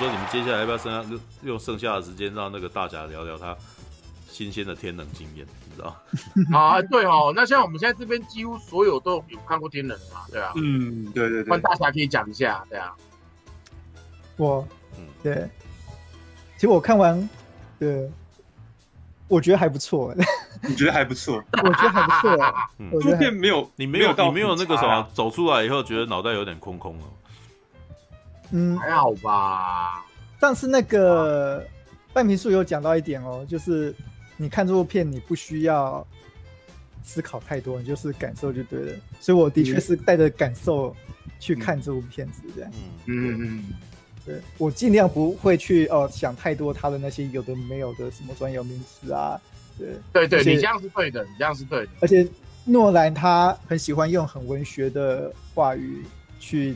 说你们接下来要不要剩下用剩下的时间让那个大侠聊聊他新鲜的天冷经验，你知道 啊，对哦，那像我们现在这边几乎所有都有看过天能嘛，对啊，嗯，对对对，换大侠可以讲一下，对啊，我，嗯，对，其实我看完，对，我觉得还不错，你觉得还不错？我觉得还不错啊，这部片没有，你没有，你没有那个什么，走出来以后觉得脑袋有点空空了。嗯，还好吧。但是那个半瓶醋有讲到一点哦，就是你看这部片，你不需要思考太多，你就是感受就对了。所以我的确是带着感受去看这部片子，这样。嗯嗯嗯。对，我尽量不会去哦想太多他的那些有的没有的什么专有名词啊。对对对，你这样是对的，你这样是对的。而且诺兰他很喜欢用很文学的话语去。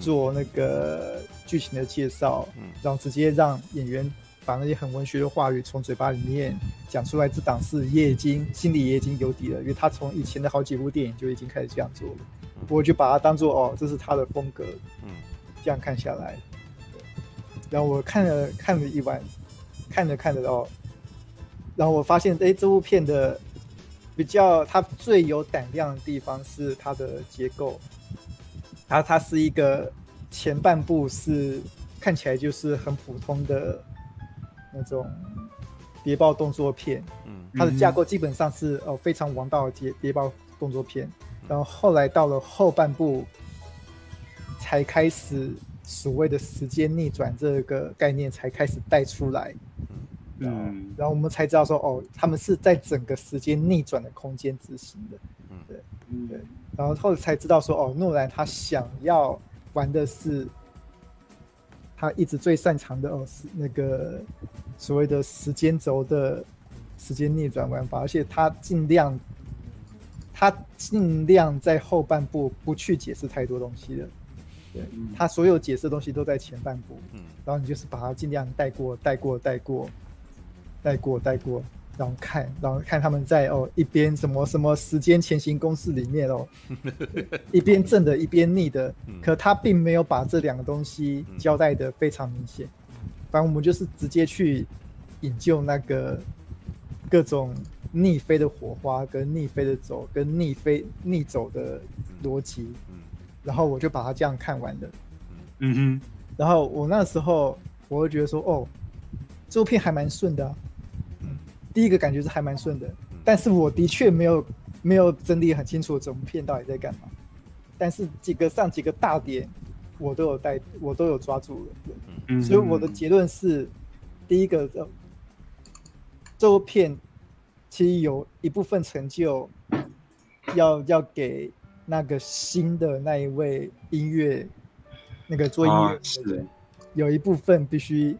做那个剧情的介绍，嗯，然后直接让演员把那些很文学的话语从嘴巴里面讲出来，这档事也已经心里也已经有底了，因为他从以前的好几部电影就已经开始这样做了，我就把它当做哦，这是他的风格，嗯，这样看下来，然后我看了看了一晚，看着看着哦，然后我发现哎，这部片的比较它最有胆量的地方是它的结构。它它是一个前半部是看起来就是很普通的那种谍报动作片，嗯，它的架构基本上是哦非常王道的谍谍报动作片，然后后来到了后半部才开始所谓的时间逆转这个概念才开始带出来，嗯，然后我们才知道说哦，他们是在整个时间逆转的空间执行的，嗯，对，嗯，对。然后后来才知道说，哦，诺兰他想要玩的是他一直最擅长的哦，是那个所谓的时间轴的时间逆转玩法，而且他尽量他尽量在后半部不去解释太多东西的，对，他所有解释的东西都在前半部，嗯，然后你就是把它尽量带过，带过，带过，带过，带过。然后看，然后看他们在哦一边什么什么时间前行公式里面哦，一边正的，一边逆的，可他并没有把这两个东西交代的非常明显。反正我们就是直接去引咎那个各种逆飞的火花，跟逆飞的走，跟逆飞逆走的逻辑。然后我就把它这样看完了。嗯哼。然后我那时候我就觉得说，哦，这部片还蛮顺的啊。第一个感觉是还蛮顺的，但是我的确没有没有整理很清楚整部片到底在干嘛，但是几个上几个大点我都有带，我都有抓住了，嗯，所以我的结论是，第一个这这部片其实有一部分成就要要给那个新的那一位音乐那个做音乐的人，有一部分必须。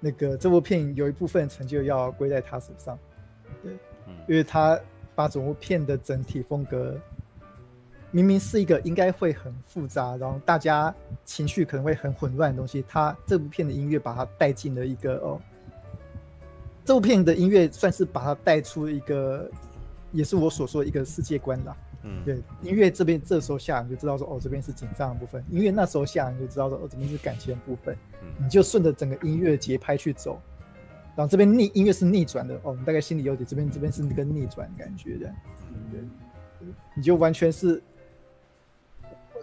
那个这部片有一部分成就要归在他手上，对，因为他把整部片的整体风格，明明是一个应该会很复杂，然后大家情绪可能会很混乱的东西，他这部片的音乐把它带进了一个哦，这部片的音乐算是把它带出一个，也是我所说的一个世界观啦。嗯，对，音乐这边这时候下你就知道说哦，这边是紧张的部分；音乐那时候下你就知道说哦，这边是感情的部分。嗯，你就顺着整个音乐节拍去走，然后这边逆音乐是逆转的哦，你大概心里有底，这边这边是那个逆转感觉的。嗯，对，你就完全是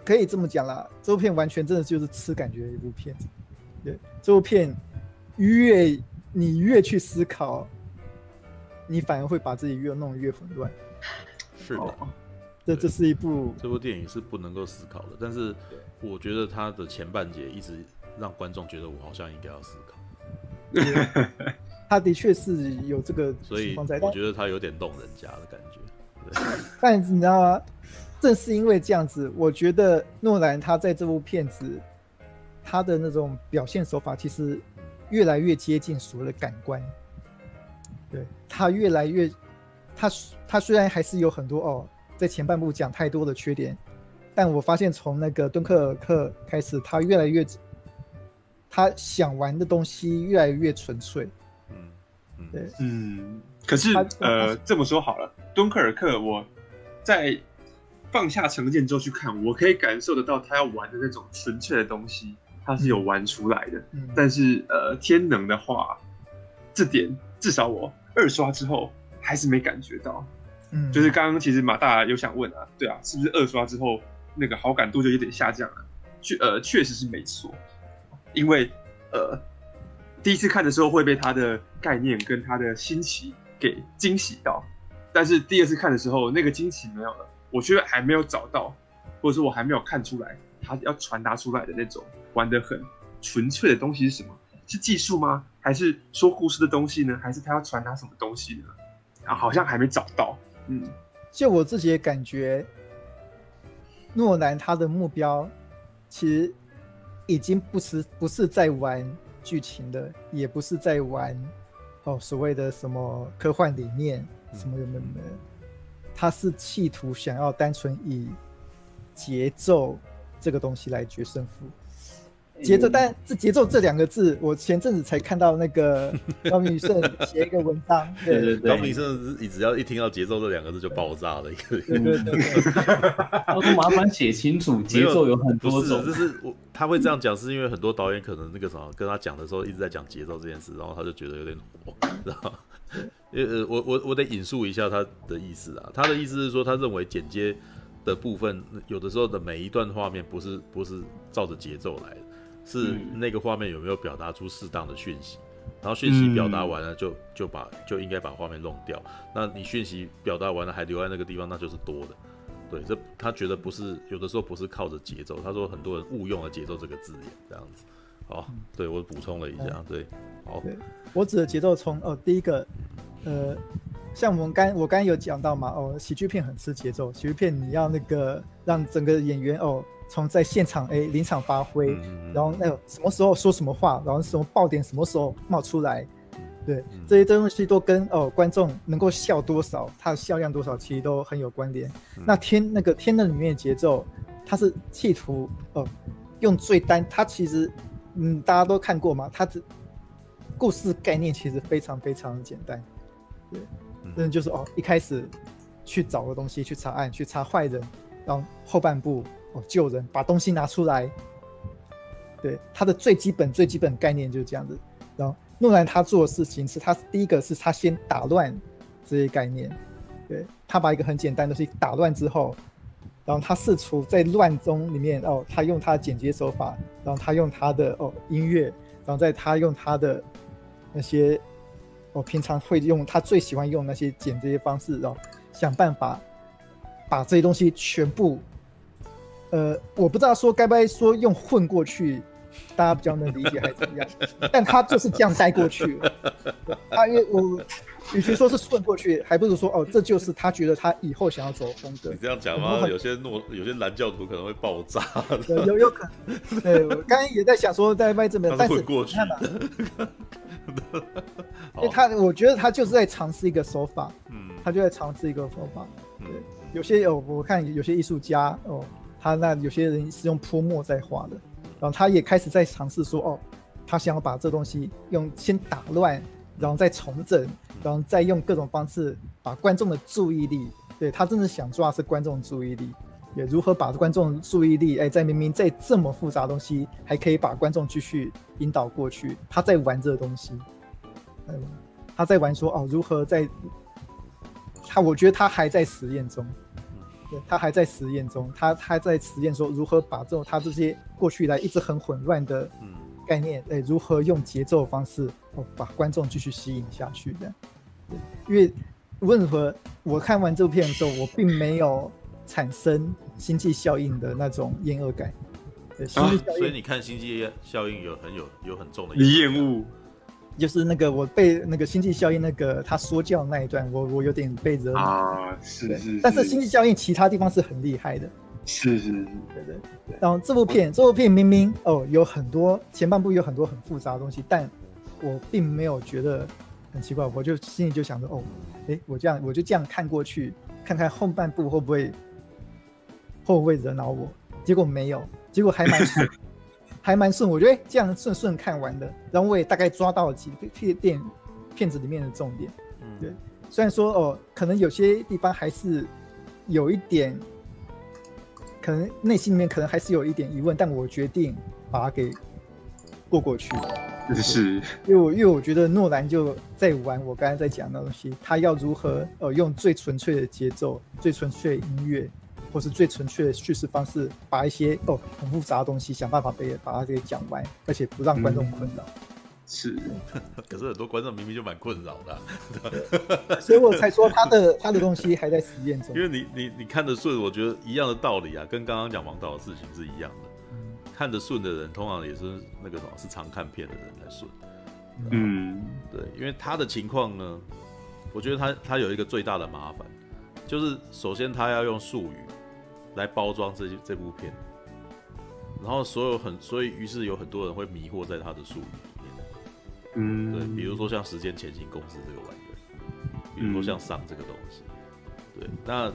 可以这么讲啦，这部片完全真的就是吃感觉的一部片子。对，这部片越你越去思考，你反而会把自己越弄越混乱。是的。哦这这是一部这部电影是不能够思考的，但是我觉得它的前半节一直让观众觉得我好像应该要思考。他的确是有这个，所以我觉得他有点动人家的感觉。但你知道吗？正是因为这样子，我觉得诺兰他在这部片子他的那种表现手法其实越来越接近所谓的感官。对，他越来越，他他虽然还是有很多哦。在前半部讲太多的缺点，但我发现从那个敦刻尔克开始，他越来越，他想玩的东西越来越纯粹。嗯嗯，对，嗯。可是呃，这么说好了，敦刻尔克，我在放下成见之后去看，我可以感受得到他要玩的那种纯粹的东西，他是有玩出来的。嗯，但是呃，天能的话，这点至少我二刷之后还是没感觉到。嗯，就是刚刚其实马大有想问啊，对啊，是不是二刷之后那个好感度就有点下降了？确呃，确实是没错，因为呃，第一次看的时候会被他的概念跟他的新奇给惊喜到，但是第二次看的时候那个惊喜没有了，我觉得还没有找到，或者说我还没有看出来他要传达出来的那种玩得很纯粹的东西是什么？是技术吗？还是说故事的东西呢？还是他要传达什么东西呢？啊，好像还没找到。嗯，就我自己的感觉，诺兰他的目标其实已经不是不是在玩剧情的，也不是在玩哦所谓的什么科幻理念什么什么的，他是企图想要单纯以节奏这个东西来决胜负。节奏，但这节奏这两个字，我前阵子才看到那个 高明胜写一个文章，对对对，高明胜你只要一听到节奏这两个字就爆炸了一个，对对对，他说麻烦写清楚，节奏有很多种，就是我他会这样讲，是因为很多导演可能那个什么跟他讲的时候一直在讲节奏这件事，然后他就觉得有点火，知道吗？呃，我我我得引述一下他的意思啊，他的意思是说，他认为剪接的部分有的时候的每一段画面不是不是照着节奏来的。是那个画面有没有表达出适当的讯息，然后讯息表达完了就就把就应该把画面弄掉。那你讯息表达完了还留在那个地方，那就是多的。对，这他觉得不是有的时候不是靠着节奏，他说很多人误用了节奏这个字眼，这样子。好，对我补充了一下，对，好。对，我指的节奏从哦，第一个，呃，像我们刚我刚刚有讲到嘛，哦，喜剧片很吃节奏，喜剧片你要那个让整个演员哦。从在现场哎临场发挥，嗯、然后那个什么时候说什么话，然后什么爆点什么时候冒出来，对、嗯、这些东西都跟哦观众能够笑多少，它的笑量多少其实都很有关联。嗯、那天那个天的里面的节奏，它是企图哦用最单，它其实嗯大家都看过嘛，它的故事概念其实非常非常的简单，对，那、嗯、就是哦一开始去找个东西去查案去查坏人，然后后半部。哦，救人，把东西拿出来。对，他的最基本、最基本概念就是这样子。然后诺兰他做的事情是他第一个是他先打乱这些概念，对，他把一个很简单的东西打乱之后，然后他试图在乱中里面哦，他用他的剪接手法，然后他用他的哦音乐，然后在他用他的那些我、哦、平常会用他最喜欢用那些剪这些方式，然后想办法把这些东西全部。呃，我不知道说该不该说用混过去，大家比较能理解还是怎么样？但他就是这样带过去。他因为我与其说是混过去，还不如说哦，这就是他觉得他以后想要走的风格。你这样讲吗？有些诺有些蓝教徒可能会爆炸。有有可能。对，我刚才也在想说在卖这边，但是过去。看嘛，因为他我觉得他就是在尝试一个手法，嗯，他就在尝试一个手法。对，有些有我看有些艺术家哦。他那有些人是用泼墨在画的，然后他也开始在尝试说，哦，他想要把这东西用先打乱，然后再重整，然后再用各种方式把观众的注意力，对，他真的想抓是观众注意力，也如何把观众注意力，哎，在明明在这么复杂的东西，还可以把观众继续引导过去，他在玩这个东西，嗯，他在玩说，哦，如何在，他我觉得他还在实验中。对，他还在实验中，他他在实验说如何把这种他这些过去来一直很混乱的概念，哎，如何用节奏的方式哦把观众继续吸引下去的。对，因为无论如何，我看完这部片的时候，我并没有产生星际效应的那种厌恶感。对，星际效应，所以你看星际效应有很有有很重的你厌恶。就是那个我被那个星际效应那个他说教那一段，我我有点被惹啊，是是，是。但是星际效应其他地方是很厉害的，是是是，对对对。然后这部片这部片明明哦有很多前半部有很多很复杂的东西，但我并没有觉得很奇怪，我就心里就想着哦，哎，我这样我就这样看过去，看看后半部会不会会不会惹恼我，结果没有，结果还蛮。还蛮顺，我觉得这样顺顺看完的，然后我也大概抓到了几片电片子里面的重点。嗯，对，虽然说哦，可能有些地方还是有一点，可能内心里面可能还是有一点疑问，但我决定把它给过过去。是，因为我因为我觉得诺兰就在玩我刚才在讲的东西，他要如何呃用最纯粹的节奏、最纯粹的音乐，或是最纯粹的叙事方式，把一些哦很复杂的东西想办法被把它给讲完，而且不让观众困扰。嗯是，可是很多观众明明就蛮困扰的，所以我才说他的他的东西还在实验中。因为你你你看得顺，我觉得一样的道理啊，跟刚刚讲王导的事情是一样的。嗯、看得顺的人，通常也是那个什么，是常看片的人来顺。嗯，对，因为他的情况呢，我觉得他他有一个最大的麻烦，就是首先他要用术语来包装这这部片，然后所有很所以于是有很多人会迷惑在他的术语。嗯，对，比如说像时间前行公司这个玩意儿，比如说像上这个东西，嗯、对，那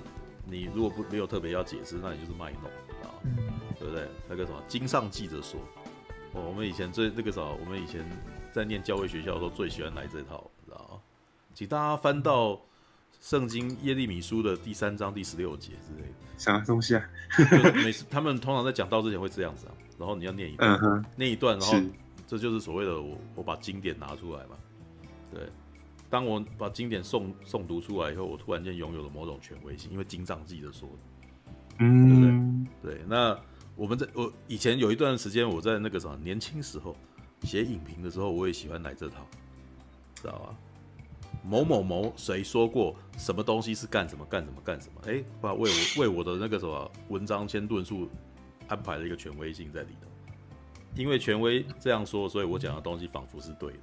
你如果不没有特别要解释，那你就是卖弄啊，嗯、对不对？那个什么经上记者说，哦，我们以前最那个什么，我们以前在念教会学校的时候最喜欢来这套，知道吗？请大家翻到圣经耶利米书的第三章第十六节之类的，啥东西啊？每次 他们通常在讲到之前会这样子啊，然后你要念一段，嗯、念一段，然后。这就是所谓的我，我把经典拿出来嘛。对，当我把经典诵诵读出来以后，我突然间拥有了某种权威性，因为经上记着说的，嗯，对对？对，那我们在我以前有一段时间，我在那个什么年轻时候写影评的时候，我也喜欢来这套，知道吧？某某某谁说过什么东西是干什么干什么干什么？哎，把为我为我的那个什么文章先论述安排了一个权威性在里头。因为权威这样说，所以我讲的东西仿佛是对的，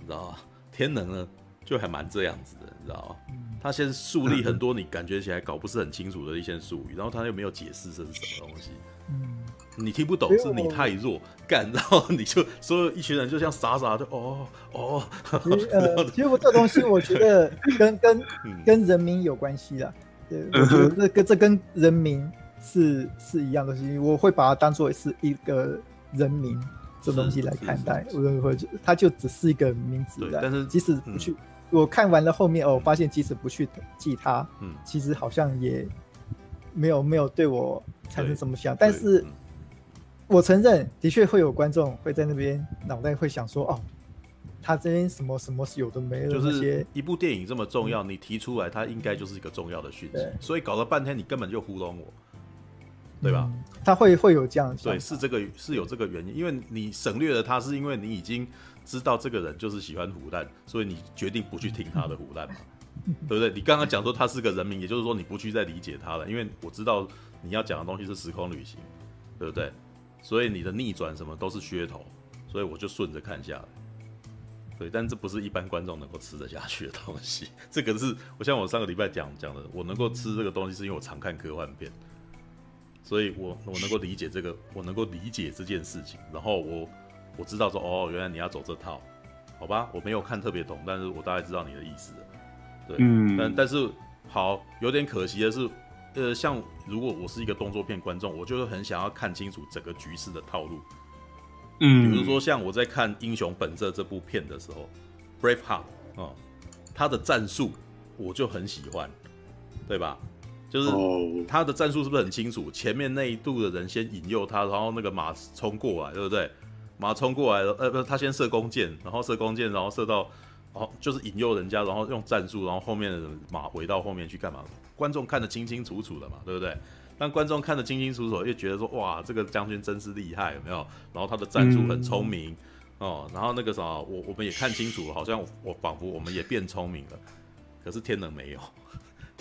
你知道吗？天能呢，就还蛮这样子的，你知道吗？他先树立很多你感觉起来搞不是很清楚的一些术语，然后他又没有解释这是什么东西，你听不懂，是你太弱，干，然后你就所有一群人就像傻傻的，哦哦。呃，其实我这东西我觉得 跟跟跟人民有关系的，对，我觉得这跟这跟人民是是一样的东西，我会把它当做是一个。人民这东西来看待，我会就它就只是一个名字，但是即使不去，嗯、我看完了后面哦，我发现即使不去记它，嗯，其实好像也没有没有对我产生什么想，但是我承认，的确会有观众会在那边脑袋会想说，哦，他这边什么什么是有的没的，就是一部电影这么重要，你提出来，它应该就是一个重要的讯息，所以搞了半天，你根本就糊弄我。对吧？他会会有这样，对，是这个是有这个原因，因为你省略了他，是因为你已经知道这个人就是喜欢唬烂，所以你决定不去听他的唬烂嘛，对不对？你刚刚讲说他是个人名，也就是说你不去再理解他了，因为我知道你要讲的东西是时空旅行，对不对？所以你的逆转什么都是噱头，所以我就顺着看下来。对，但这不是一般观众能够吃得下去的东西，这个是我像我上个礼拜讲讲的，我能够吃这个东西是因为我常看科幻片。所以我，我能够理解这个，我能够理解这件事情，然后我我知道说，哦，原来你要走这套，好吧？我没有看特别懂，但是我大概知道你的意思，对，嗯，但但是好，有点可惜的是，呃，像如果我是一个动作片观众，我就是很想要看清楚整个局势的套路，嗯，比如说像我在看《英雄本色》这部片的时候，《Braveheart》啊，他的战术我就很喜欢，对吧？就是他的战术是不是很清楚？前面那一度的人先引诱他，然后那个马冲过来，对不对？马冲过来了，呃，不是他先射弓箭，然后射弓箭，然后射到，哦就是引诱人家，然后用战术，然后后面的人马回到后面去干嘛？观众看得清清楚楚的嘛，对不对？当观众看得清清楚楚，又觉得说哇，这个将军真是厉害，有没有？然后他的战术很聪明、嗯、哦，然后那个啥，我我们也看清楚，好像我仿佛我们也变聪明了，可是天能没有。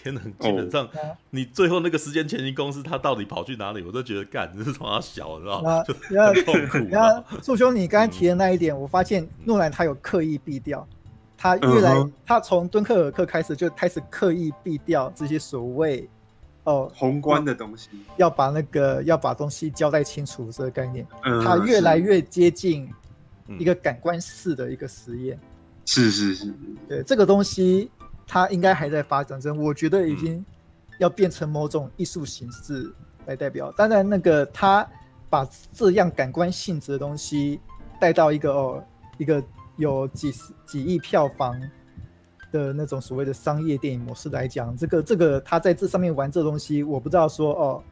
天能基本上，你最后那个时间前行公司，他到底跑去哪里？我都觉得干，你是从他小，你知道吗？就很痛苦。然后，树兄，你刚才提的那一点，我发现诺兰他有刻意避掉，他越来，他从敦刻尔克开始就开始刻意避掉这些所谓哦宏观的东西，要把那个要把东西交代清楚这个概念，嗯他越来越接近一个感官式的一个实验。是是是，对这个东西。它应该还在发展中，我觉得已经要变成某种艺术形式来代表。当然，那个他把这样感官性质的东西带到一个哦，一个有几十几亿票房的那种所谓的商业电影模式来讲，这个这个他在这上面玩这东西，我不知道说哦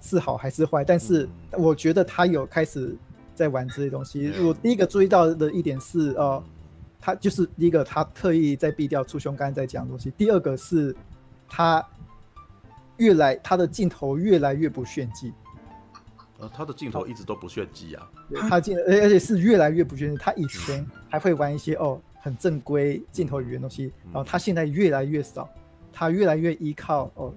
是好还是坏，但是我觉得他有开始在玩这些东西。我第一个注意到的一点是，哦，他就是第一个，他特意在避掉出兄刚才在讲的东西。第二个是，他越来他的镜头越来越不炫技。呃，他的镜头一直都不炫技啊，他镜而而且是越来越不炫技。他以前还会玩一些哦很正规镜头语言东西，然后他现在越来越少，他越来越依靠哦。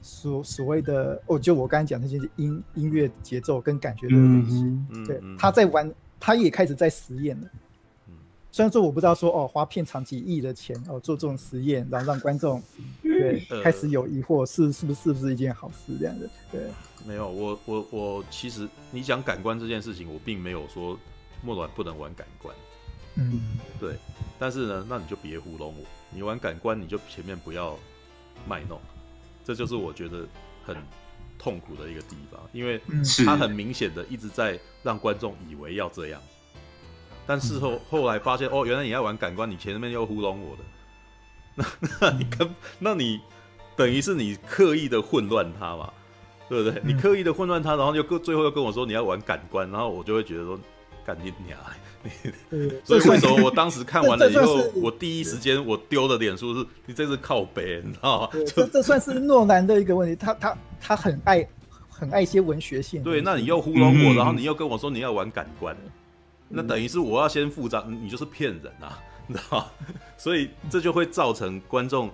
所所谓的哦，就我刚才讲那些音音乐节奏跟感觉的东西，嗯、对，他在玩，他也开始在实验了。嗯、虽然说我不知道说哦，花片场几亿的钱哦做这种实验，然后让观众对、呃、开始有疑惑，是是不是是不是一件好事这样的？对，没有，我我我其实你讲感官这件事情，我并没有说莫软不能玩感官。嗯，对，但是呢，那你就别糊弄我，你玩感官你就前面不要卖弄。这就是我觉得很痛苦的一个地方，因为他很明显的一直在让观众以为要这样，但事后后来发现哦，原来你要玩感官，你前面又糊弄我的，那那你跟那你等于是你刻意的混乱他嘛，对不对？你刻意的混乱他，然后又跟最后又跟我说你要玩感官，然后我就会觉得说干你娘！所以为什么我当时看完了以后，我第一时间我丢的脸书是，你这是靠北，你知道吗？这这算是诺兰的一个问题，他他他很爱很爱一些文学性。对，那你又糊弄我，然后你又跟我说你要玩感官，那等于是我要先付账，你就是骗人啊，你知道吗？所以这就会造成观众，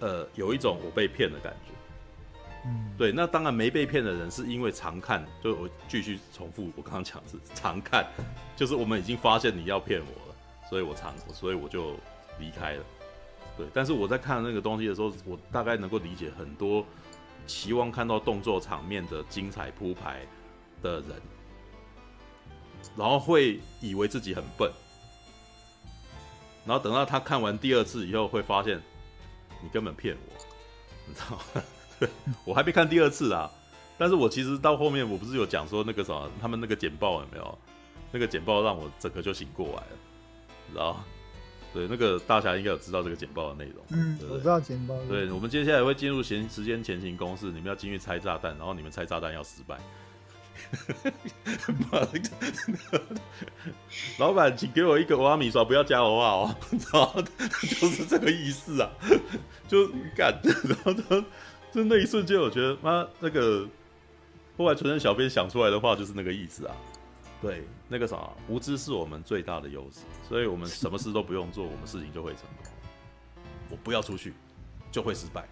呃，有一种我被骗的感觉。对，那当然没被骗的人是因为常看，就我继续重复我刚刚讲的是常看，就是我们已经发现你要骗我了，所以我常，所以我就离开了。对，但是我在看那个东西的时候，我大概能够理解很多期望看到动作场面的精彩铺排的人，然后会以为自己很笨，然后等到他看完第二次以后，会发现你根本骗我，你知道吗？我还没看第二次啊，但是我其实到后面我不是有讲说那个什么，他们那个简报有没有？那个简报让我整个就醒过来了，知道？对，那个大侠应该有知道这个简报的内容。嗯，我知道简报。对，我们接下来会进入前时间前行公式，你们要进去拆炸弹，然后你们拆炸弹要失败。老板，请给我一个欧阿米刷，不要加欧啊哦，然后？就是这个意思啊，就干，然后他。就那一瞬间，我觉得妈那个后来纯正小编想出来的话就是那个意思啊。对，那个啥，无知是我们最大的优势，所以我们什么事都不用做，我们事情就会成功。我不要出去，就会失败。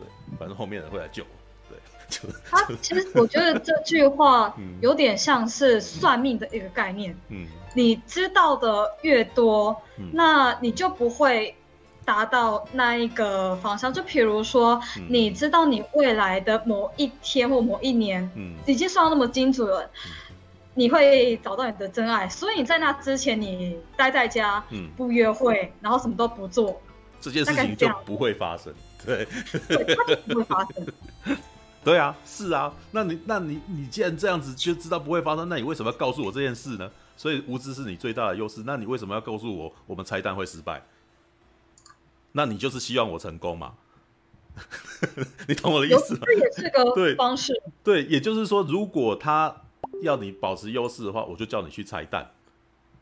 对，反正后面人会来救我。对，就他其实我觉得这句话 有点像是算命的一个概念。嗯，你知道的越多，嗯、那你就不会。达到那一个方向，就比如说，嗯、你知道你未来的某一天或某一年，嗯，已经算到那么精准了，嗯、你会找到你的真爱。所以你在那之前，你待在家，嗯，不约会，然后什么都不做，这件事情就不会发生。对，对，它就不会发生。对啊，是啊，那你那你你既然这样子就知道不会发生，那你为什么要告诉我这件事呢？所以无知是你最大的优势。那你为什么要告诉我我们拆弹会失败？那你就是希望我成功嘛？你懂我的意思吗？这也是个方式。对，对，也就是说，如果他要你保持优势的话，我就叫你去拆弹。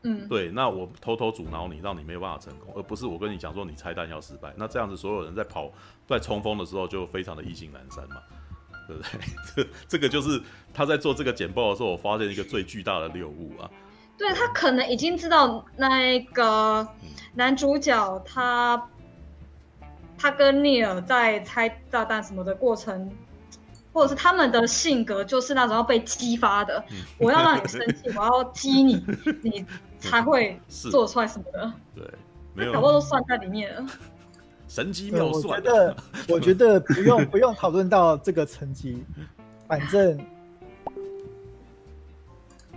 嗯，对，那我偷偷阻挠你，让你没有办法成功，而不是我跟你讲说你拆弹要失败。那这样子，所有人在跑在冲锋的时候就非常的意兴阑珊嘛，对不对？这 这个就是他在做这个简报的时候，我发现一个最巨大的谬误啊。对，他可能已经知道那个男主角他。他跟尼尔在拆炸弹什么的过程，或者是他们的性格，就是那种要被激发的。我要让你生气，我要激你，你才会做出来什么的。对，没有，搞不好都算在里面了。神机妙算。我觉得，我觉得不用 不用讨论到这个层级，反正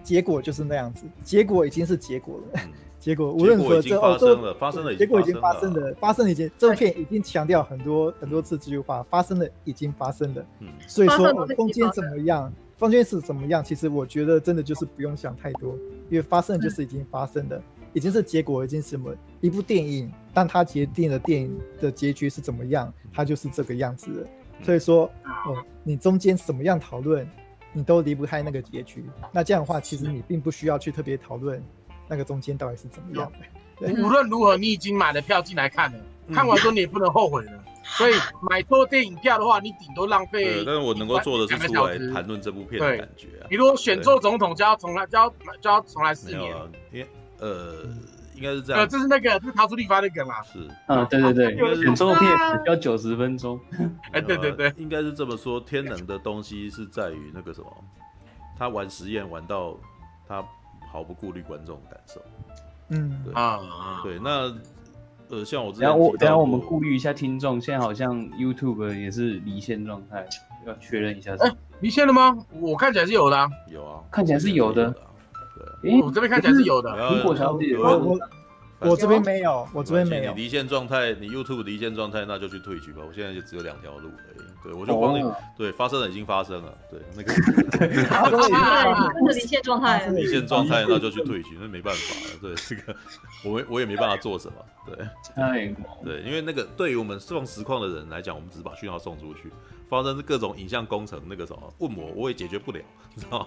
结果就是那样子，结果已经是结果了。结果无论如何，这发生了，发生了，结果已经发生了，发生了已经，这部片已经强调很多很多次这句话，发生了已经发生了。嗯，所以说中间怎么样，中间是怎么样，其实我觉得真的就是不用想太多，因为发生就是已经发生了，已经是结果，已经是什么一部电影，但它决定了电影的结局是怎么样，它就是这个样子的。所以说，哦，你中间怎么样讨论，你都离不开那个结局。那这样的话，其实你并不需要去特别讨论那个中间到底是怎么样的。对，无论如何，你已经买了票进来看了，嗯、看完之后你也不能后悔了。所以买错电影票的话，你顶多浪费。对，但是我能够做的是出来谈论这部片的感觉啊。比如选做总统就要重来，就要就要重来四年。因为呃，应该是这样。呃，这是那个，这是逃出立法那个嘛。是。啊，对对对，选错片要九十分钟。哎，对对对，应该是这么说。天能的东西是在于那个什么，他玩实验玩到他毫不顾虑观众感受。嗯，对啊，对那。呃，像我之前等下我等下我们顾虑一下听众，现在好像 YouTube 也是离线状态，要确认一下。哎，离线了吗？我看起来是有的。啊。有啊，看起来是有的。对，我这边看起来是有的。苹果小姐，我我我这边没有，我这边没有。你离线状态，你 YouTube 离线状态，那就去退局吧。我现在就只有两条路而已。对，我就帮你。对，发生了，已经发生了。对，那个。真的离线状态。离线状态，那就去退局，那没办法了。对，这个我没我也没办法做什么。对，太对，因为那个对于我们放实况的人来讲，我们只是把讯号送出去。发生是各种影像工程，那个什么问我，我也解决不了，你知道吗？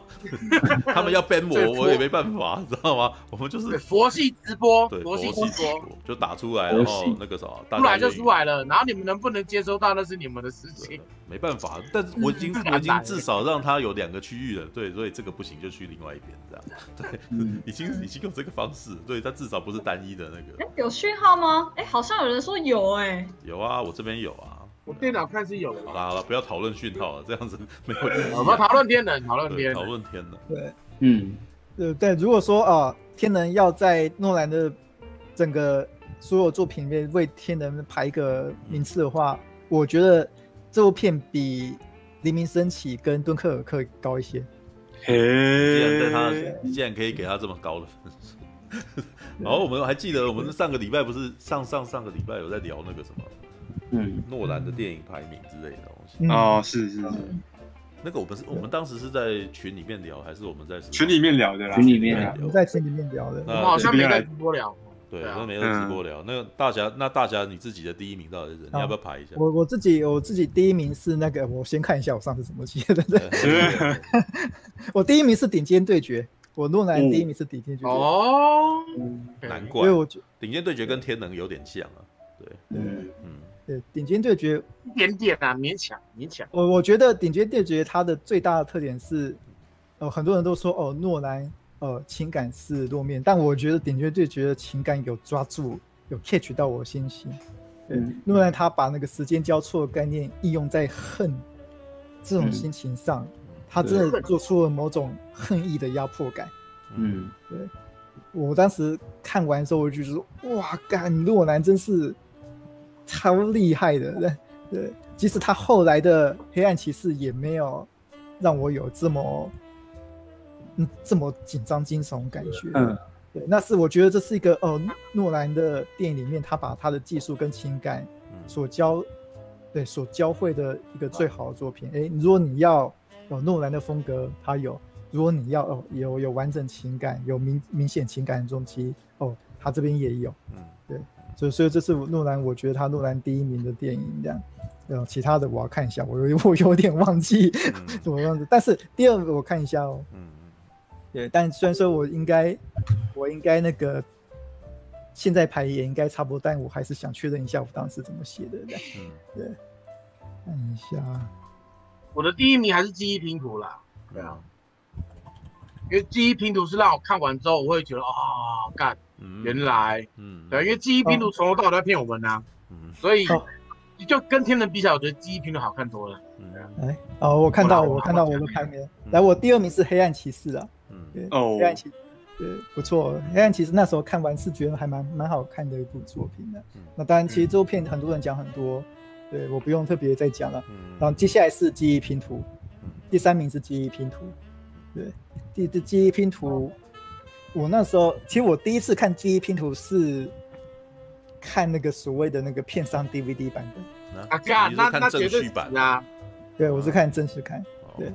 他们要 ban 我，我也没办法，知道吗？我们就是佛系直播，对，佛系直播就打出来，然后那个什么出来就出来了，然后你们能不能接收到那是你们的事情，没办法。但是我已经我已经至少让他有两个区域了，对，所以这个不行就去另外一边，这样对，已经已经有这个方式，对，他至少不是单一的那个。哎，有讯号吗？哎，好像有人说有，哎，有啊，我这边有啊。我电脑看是有的。好了好了，不要讨论讯号了，这样子没有。我们讨论天能，讨论天能，讨论天能。对，嗯，对对。如果说啊，天能要在诺兰的整个所有作品里面为天能排一个名次的话，嗯、我觉得这部片比《黎明升起》跟《敦刻尔克》高一些。嘿，既然在他，你既然可以给他这么高的分数，然后我们还记得，我们上个礼拜不是上上上个礼拜有在聊那个什么？嗯，诺兰的电影排名之类的东西。哦，是是是，那个我们是我们当时是在群里面聊，还是我们在群里面聊的啦？群里面聊，我们在群里面聊的。我们好像没在直播聊，对，那没在直播聊。那大侠，那大侠你自己的第一名到底是？你要不要排一下？我我自己我自己第一名是那个，我先看一下我上次怎么写的。我第一名是顶尖对决，我诺兰第一名是顶尖对决。哦，难怪，因为我觉得顶尖对决跟天能有点像啊。对，嗯嗯。对，顶尖对决一点点啊，勉强勉强。我我觉得顶尖对决它的最大的特点是，呃，很多人都说哦，诺兰呃情感是弱面，但我觉得顶尖对决的情感有抓住，有 catch 到我心情。对，诺兰他把那个时间交错的概念应用在恨这种心情上，嗯、他真的做出了某种恨意的压迫感。嗯，对，我当时看完之后，我就说哇，干诺兰真是。超厉害的，对对，即使他后来的黑暗骑士也没有让我有这么嗯这么紧张惊悚感觉。嗯，对，那是我觉得这是一个哦，诺兰的电影里面，他把他的技术跟情感所教对所教会的一个最好的作品。哎，如果你要有诺兰的风格，他有；如果你要哦有有完整情感、有明明显情感的东西，哦，他这边也有。嗯，对。所以，所以这是诺兰，我觉得他诺兰第一名的电影这样。呃，其他的我要看一下，我有 我有点忘记 怎么样子。但是第二个我看一下哦。嗯嗯。对，但虽然说我应该，我应该那个现在排也应该差不多，但我还是想确认一下我当时怎么写的这样。嗯，对。看一下，我的第一名还是记忆拼图啦。对啊。因为记忆拼图是让我看完之后，我会觉得啊，干。原来，嗯，对，因为记忆拼图从头到尾都在骗我们呐，嗯，所以你就跟天人比起来，我觉得记忆拼图好看多了。嗯，哎，哦，我看到，我看到我的排名，来，我第二名是黑暗骑士啊，嗯，哦，黑暗骑士，对，不错，黑暗骑士那时候看完是觉得还蛮蛮好看的一部作品的。那当然，其实这部片很多人讲很多，对，我不用特别再讲了。然后接下来是记忆拼图，第三名是记忆拼图，对，第第记忆拼图。我那时候，其实我第一次看记忆拼图是看那个所谓的那个片商 DVD 版本。啊，那那绝对版啊！对，我是看正式看。对，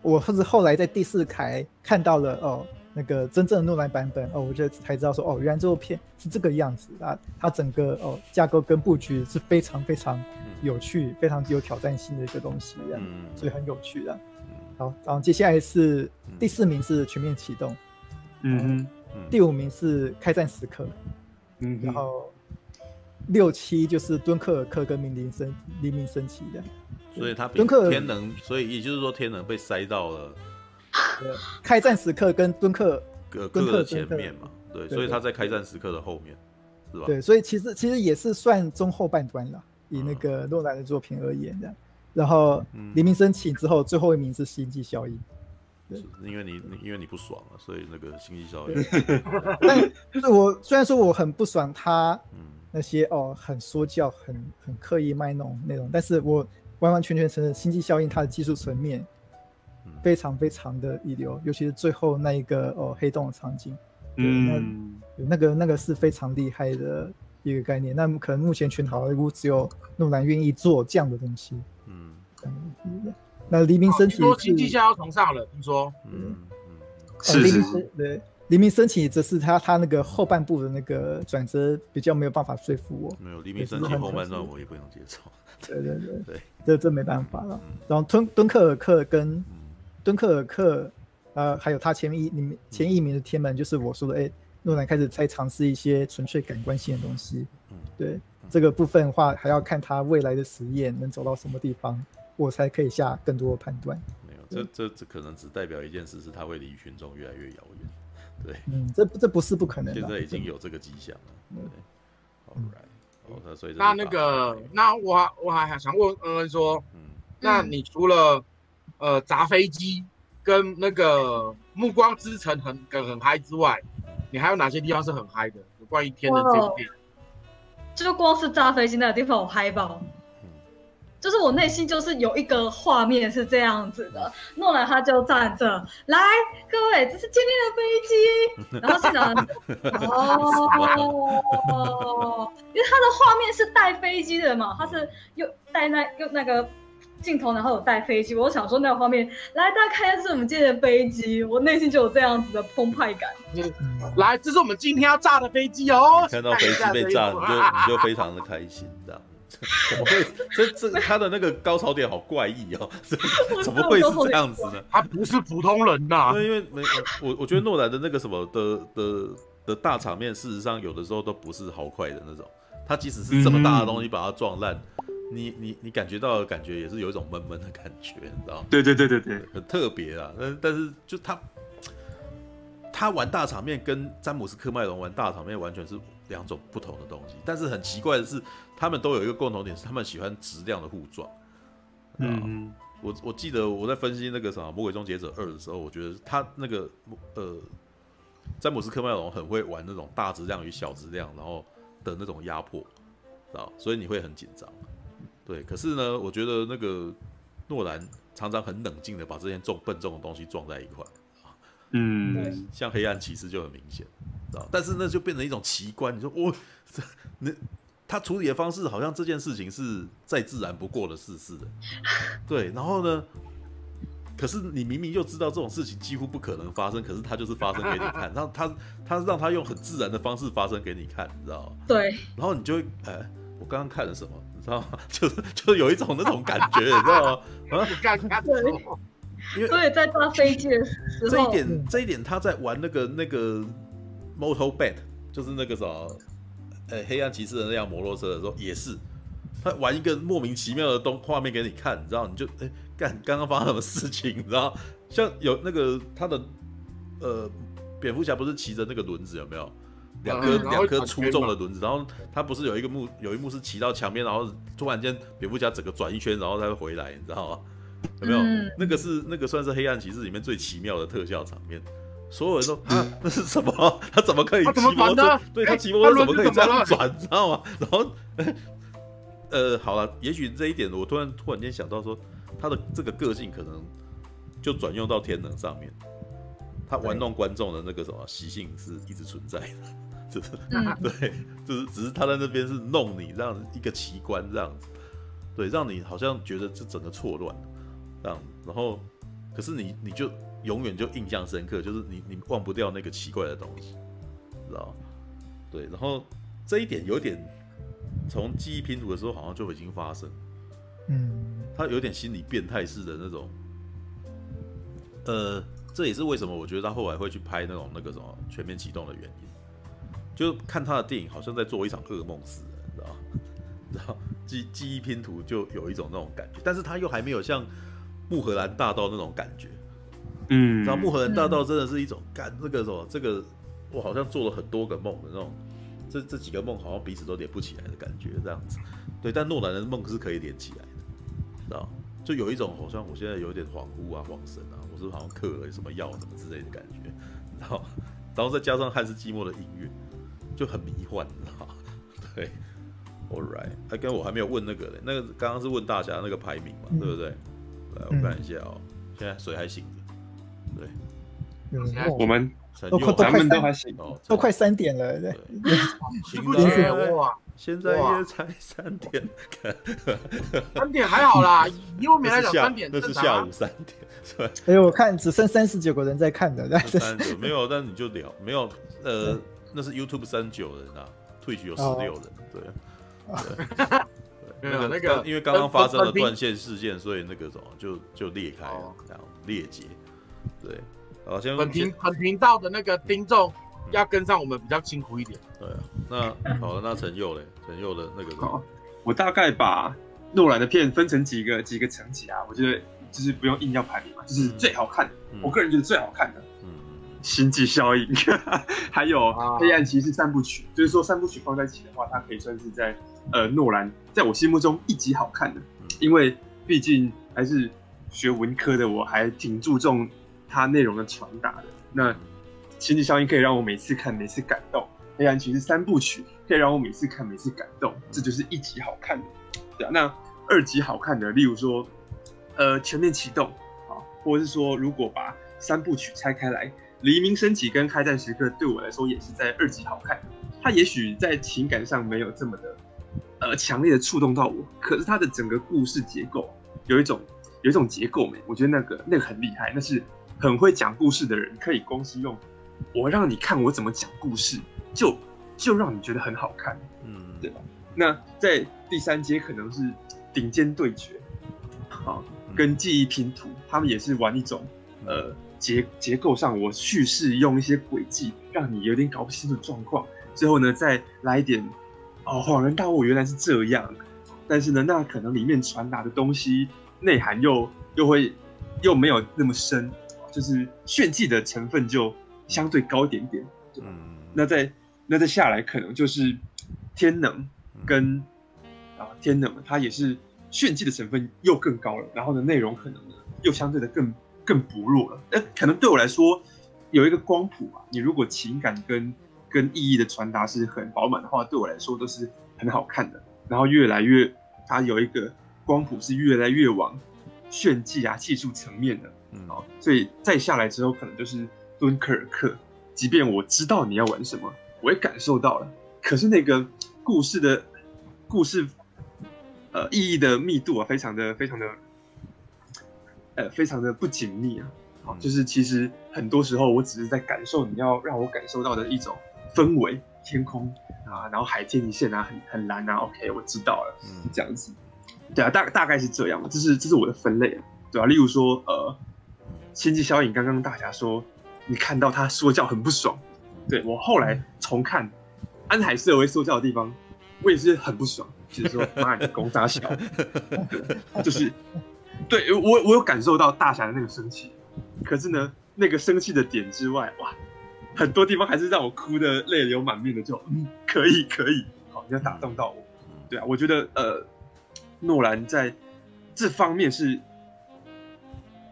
我是后来在第四台看到了哦，那个真正的诺兰版本哦，我就才知道说哦，原来这部片是这个样子啊，它整个哦架构跟布局是非常非常有趣、非常具有挑战性的一个东西，嗯，所以很有趣的。好，然后接下来是第四名是全面启动，嗯嗯，第五名是开战时刻，嗯，然后六七就是敦刻尔克跟黎明升黎明升起的，所以他敦刻尔天能，所以也就是说天能被塞到了开战时刻跟敦刻尔克的前面嘛，对，所以他在开战时刻的后面。是吧？对，所以其实其实也是算中后半段了，以那个诺兰的作品而言的。然后黎明升起之后，最后一名是星际效应。对，因为你因为你不爽了，所以那个星际效应。但是我虽然说我很不爽他那些哦很说教、很很刻意卖弄那种，但是我完完全全承认星际效应它的技术层面非常非常的一流，尤其是最后那一个哦黑洞的场景。嗯，那个那个是非常厉害的一个概念。那可能目前全好莱坞只有诺兰愿意做这样的东西。嗯，那黎明升起，说星际效应要重上了，听说。嗯嗯，是黎明升对黎明升起，这是他他那个后半部的那个转折比较没有办法说服我。没有黎明升起后半段我也不能接受。对对对对，这这没办法了。然后敦敦刻尔克跟敦刻尔克。呃，还有他前面一名前一名的天门，就是我说的，哎，诺兰开始在尝试一些纯粹感官性的东西。嗯，对，这个部分的话，还要看他未来的实验能走到什么地方，我才可以下更多的判断。没有，这这这可能只代表一件事，是他会离群众越来越遥远。对，嗯，这这不是不可能的，现在已经有这个迹象了。对，好，right，哦，那所以那那个，那我我还还想问恩恩说，嗯，那你除了呃砸飞机？跟那个《暮光之城》很很很嗨之外，你还有哪些地方是很嗨的？有关于天的这部电影，就光是炸飞机那个地方我嗨爆，就是我内心就是有一个画面是这样子的，诺兰他就站着，来各位，这是今天的飞机，然后现场哦，因为他的画面是带飞机的嘛，他是又带那又那个。镜头，然后有带飞机，我想说那个画面，来大家看一下，这是我们今天的飞机，我内心就有这样子的澎湃感。来，这是我们今天要炸的飞机哦！看到飞机被炸，你就你就非常的开心，这样。怎么会？这这他的那个高潮点好怪异哦，怎么会是这样子呢？他不是普通人呐、啊。对，因为没我我觉得诺兰的那个什么的的的大场面，事实上有的时候都不是好快的那种，他即使是这么大的东西把它撞烂。嗯你你你感觉到的感觉也是有一种闷闷的感觉，你知道吗？对对对对对，很特别啊。但但是就他他玩大场面跟詹姆斯科麦隆玩大场面完全是两种不同的东西。但是很奇怪的是，他们都有一个共同点，是他们喜欢质量的互撞。嗯，我我记得我在分析那个什么《魔鬼终结者二》的时候，我觉得他那个呃詹姆斯科麦隆很会玩那种大质量与小质量，然后的那种压迫，知道？所以你会很紧张。对，可是呢，我觉得那个诺兰常常很冷静的把这些重笨重的东西撞在一块，嗯，像黑暗骑士就很明显，知道？但是那就变成一种奇观，你说，我，这那 他处理的方式好像这件事情是再自然不过的事似的，对。然后呢，可是你明明就知道这种事情几乎不可能发生，可是他就是发生给你看，然后他他让他用很自然的方式发生给你看，你知道吗？对。然后你就会，哎，我刚刚看了什么？你知道吗？就是就是有一种那种感觉，你知道吗？啊，对，因为所以在搭飞机的时候，这一点这一点他在玩那个那个 Motobat，就是那个什么，呃，黑暗骑士的那辆摩托车的时候，也是他玩一个莫名其妙的东画面给你看，你知道？你就哎，干刚刚发生什么事情？你知道？像有那个他的呃，蝙蝠侠不是骑着那个轮子有没有？两颗两颗粗重的轮子，然后他不是有一个幕，有一幕是骑到墙边，然后突然间蝙蝠侠整个转一圈，然后再回来，你知道吗？有没有？嗯、那个是那个算是黑暗骑士里面最奇妙的特效场面，所有人都 啊，那是什么？他怎么可以骑摩托车？对他骑摩托车怎么可以这样转？你 知道吗？然后，呃，好了，也许这一点我突然突然间想到说，他的这个个性可能就转用到天能上面，他玩弄观众的那个什么习性是一直存在的。就是，对，就是只是他在那边是弄你这样一个奇观这样子，对，让你好像觉得这整个错乱这样，然后可是你你就永远就印象深刻，就是你你忘不掉那个奇怪的东西，知道？对，然后这一点有点从记忆拼图的时候好像就已经发生，嗯，他有点心理变态式的那种呃，这也是为什么我觉得他后来会去拍那种那个什么全面启动的原因，就看他的电影好像在做一场噩梦似的，你知道吗？然后记记忆拼图就有一种那种感觉，但是他又还没有像穆荷兰大道那种感觉，嗯，然后穆荷兰大道真的是一种干这个什么这个我好像做了很多个梦的那种，这这几个梦好像彼此都连不起来的感觉这样子，对，但诺兰的梦是可以连起来的，知道？就有一种好像我现在有点恍惚啊、恍神啊，我是不是好像嗑了什么药什么之类的感觉，然后然后再加上汉斯季默的音乐，就很迷幻，你知道？对。All right，还跟我还没有问那个嘞，那个刚刚是问大侠那个排名嘛，嗯、对不对？来，我看一下哦、喔，嗯、现在谁还行？对，我们都快都还行哦，都快三点了，对，行了哇，现在也才三点，三点还好啦，因为没来讲三点，那是下午三点，对。哎，我看只剩三十九个人在看的，三十九没有，但是你就聊，没有，呃，那是 YouTube 三十九人啊，Twitch 有十六人，对。对，那个那个，因为刚刚发生了断线事件，所以那个什么就就裂开了，这样裂解。对，好，先本频本频道的那个听众要跟上我们比较辛苦一点。对啊，那好了，那陈佑嘞，陈佑的那个，好，我大概把诺兰的片分成几个几个层级啊，我觉得就是不用硬要排名嘛，就是最好看的，我个人觉得最好看的。星际效应，还有黑暗骑士三部曲，就是说三部曲放在一起的话，它可以算是在呃诺兰在我心目中一级好看的，因为毕竟还是学文科的，我还挺注重它内容的传达的。那星际效应可以让我每次看每次感动，黑暗骑士三部曲可以让我每次看每次感动，这就是一级好看的。对啊，那二级好看的，例如说呃全面启动啊，或者是说如果把三部曲拆开来。黎明升起跟开战时刻对我来说也是在二级好看，它也许在情感上没有这么的，呃强烈的触动到我，可是它的整个故事结构有一种有一种结构美，我觉得那个那个很厉害，那是很会讲故事的人可以公司用我让你看我怎么讲故事，就就让你觉得很好看，嗯，对吧？那在第三阶可能是顶尖对决，好，跟记忆拼图，他们也是玩一种呃。结结构上，我叙事用一些轨迹，让你有点搞不清楚状况。最后呢，再来一点，哦，恍然大悟，原来是这样。但是呢，那可能里面传达的东西内涵又又会又没有那么深，就是炫技的成分就相对高一点点。嗯，那再那再下来，可能就是天能跟啊天能，它也是炫技的成分又更高了。然后呢，内容可能呢又相对的更。更薄弱了，呃，可能对我来说有一个光谱啊。你如果情感跟跟意义的传达是很饱满的话，对我来说都是很好看的。然后越来越，它有一个光谱是越来越往炫技啊技术层面的，所以再下来之后，可能就是敦刻尔克。即便我知道你要玩什么，我也感受到了，可是那个故事的故事，呃，意义的密度啊，非常的非常的。呃，非常的不紧密啊，好，就是其实很多时候我只是在感受你要让我感受到的一种氛围，天空啊，然后海天一线啊，很很蓝啊，OK，我知道了，嗯，这样子，对啊，大大概是这样，这是这是我的分类啊，对啊，例如说，呃，星际效应，刚刚大侠说你看到他说教很不爽，对，我后来重看安海瑟薇说教的地方，我也是很不爽，就是说妈的公杀小，就是。对我，我有感受到大侠的那个生气，可是呢，那个生气的点之外，哇，很多地方还是让我哭的泪流满面的，就嗯，可以，可以，好，你要打动到我，对啊，我觉得呃，诺兰在这方面是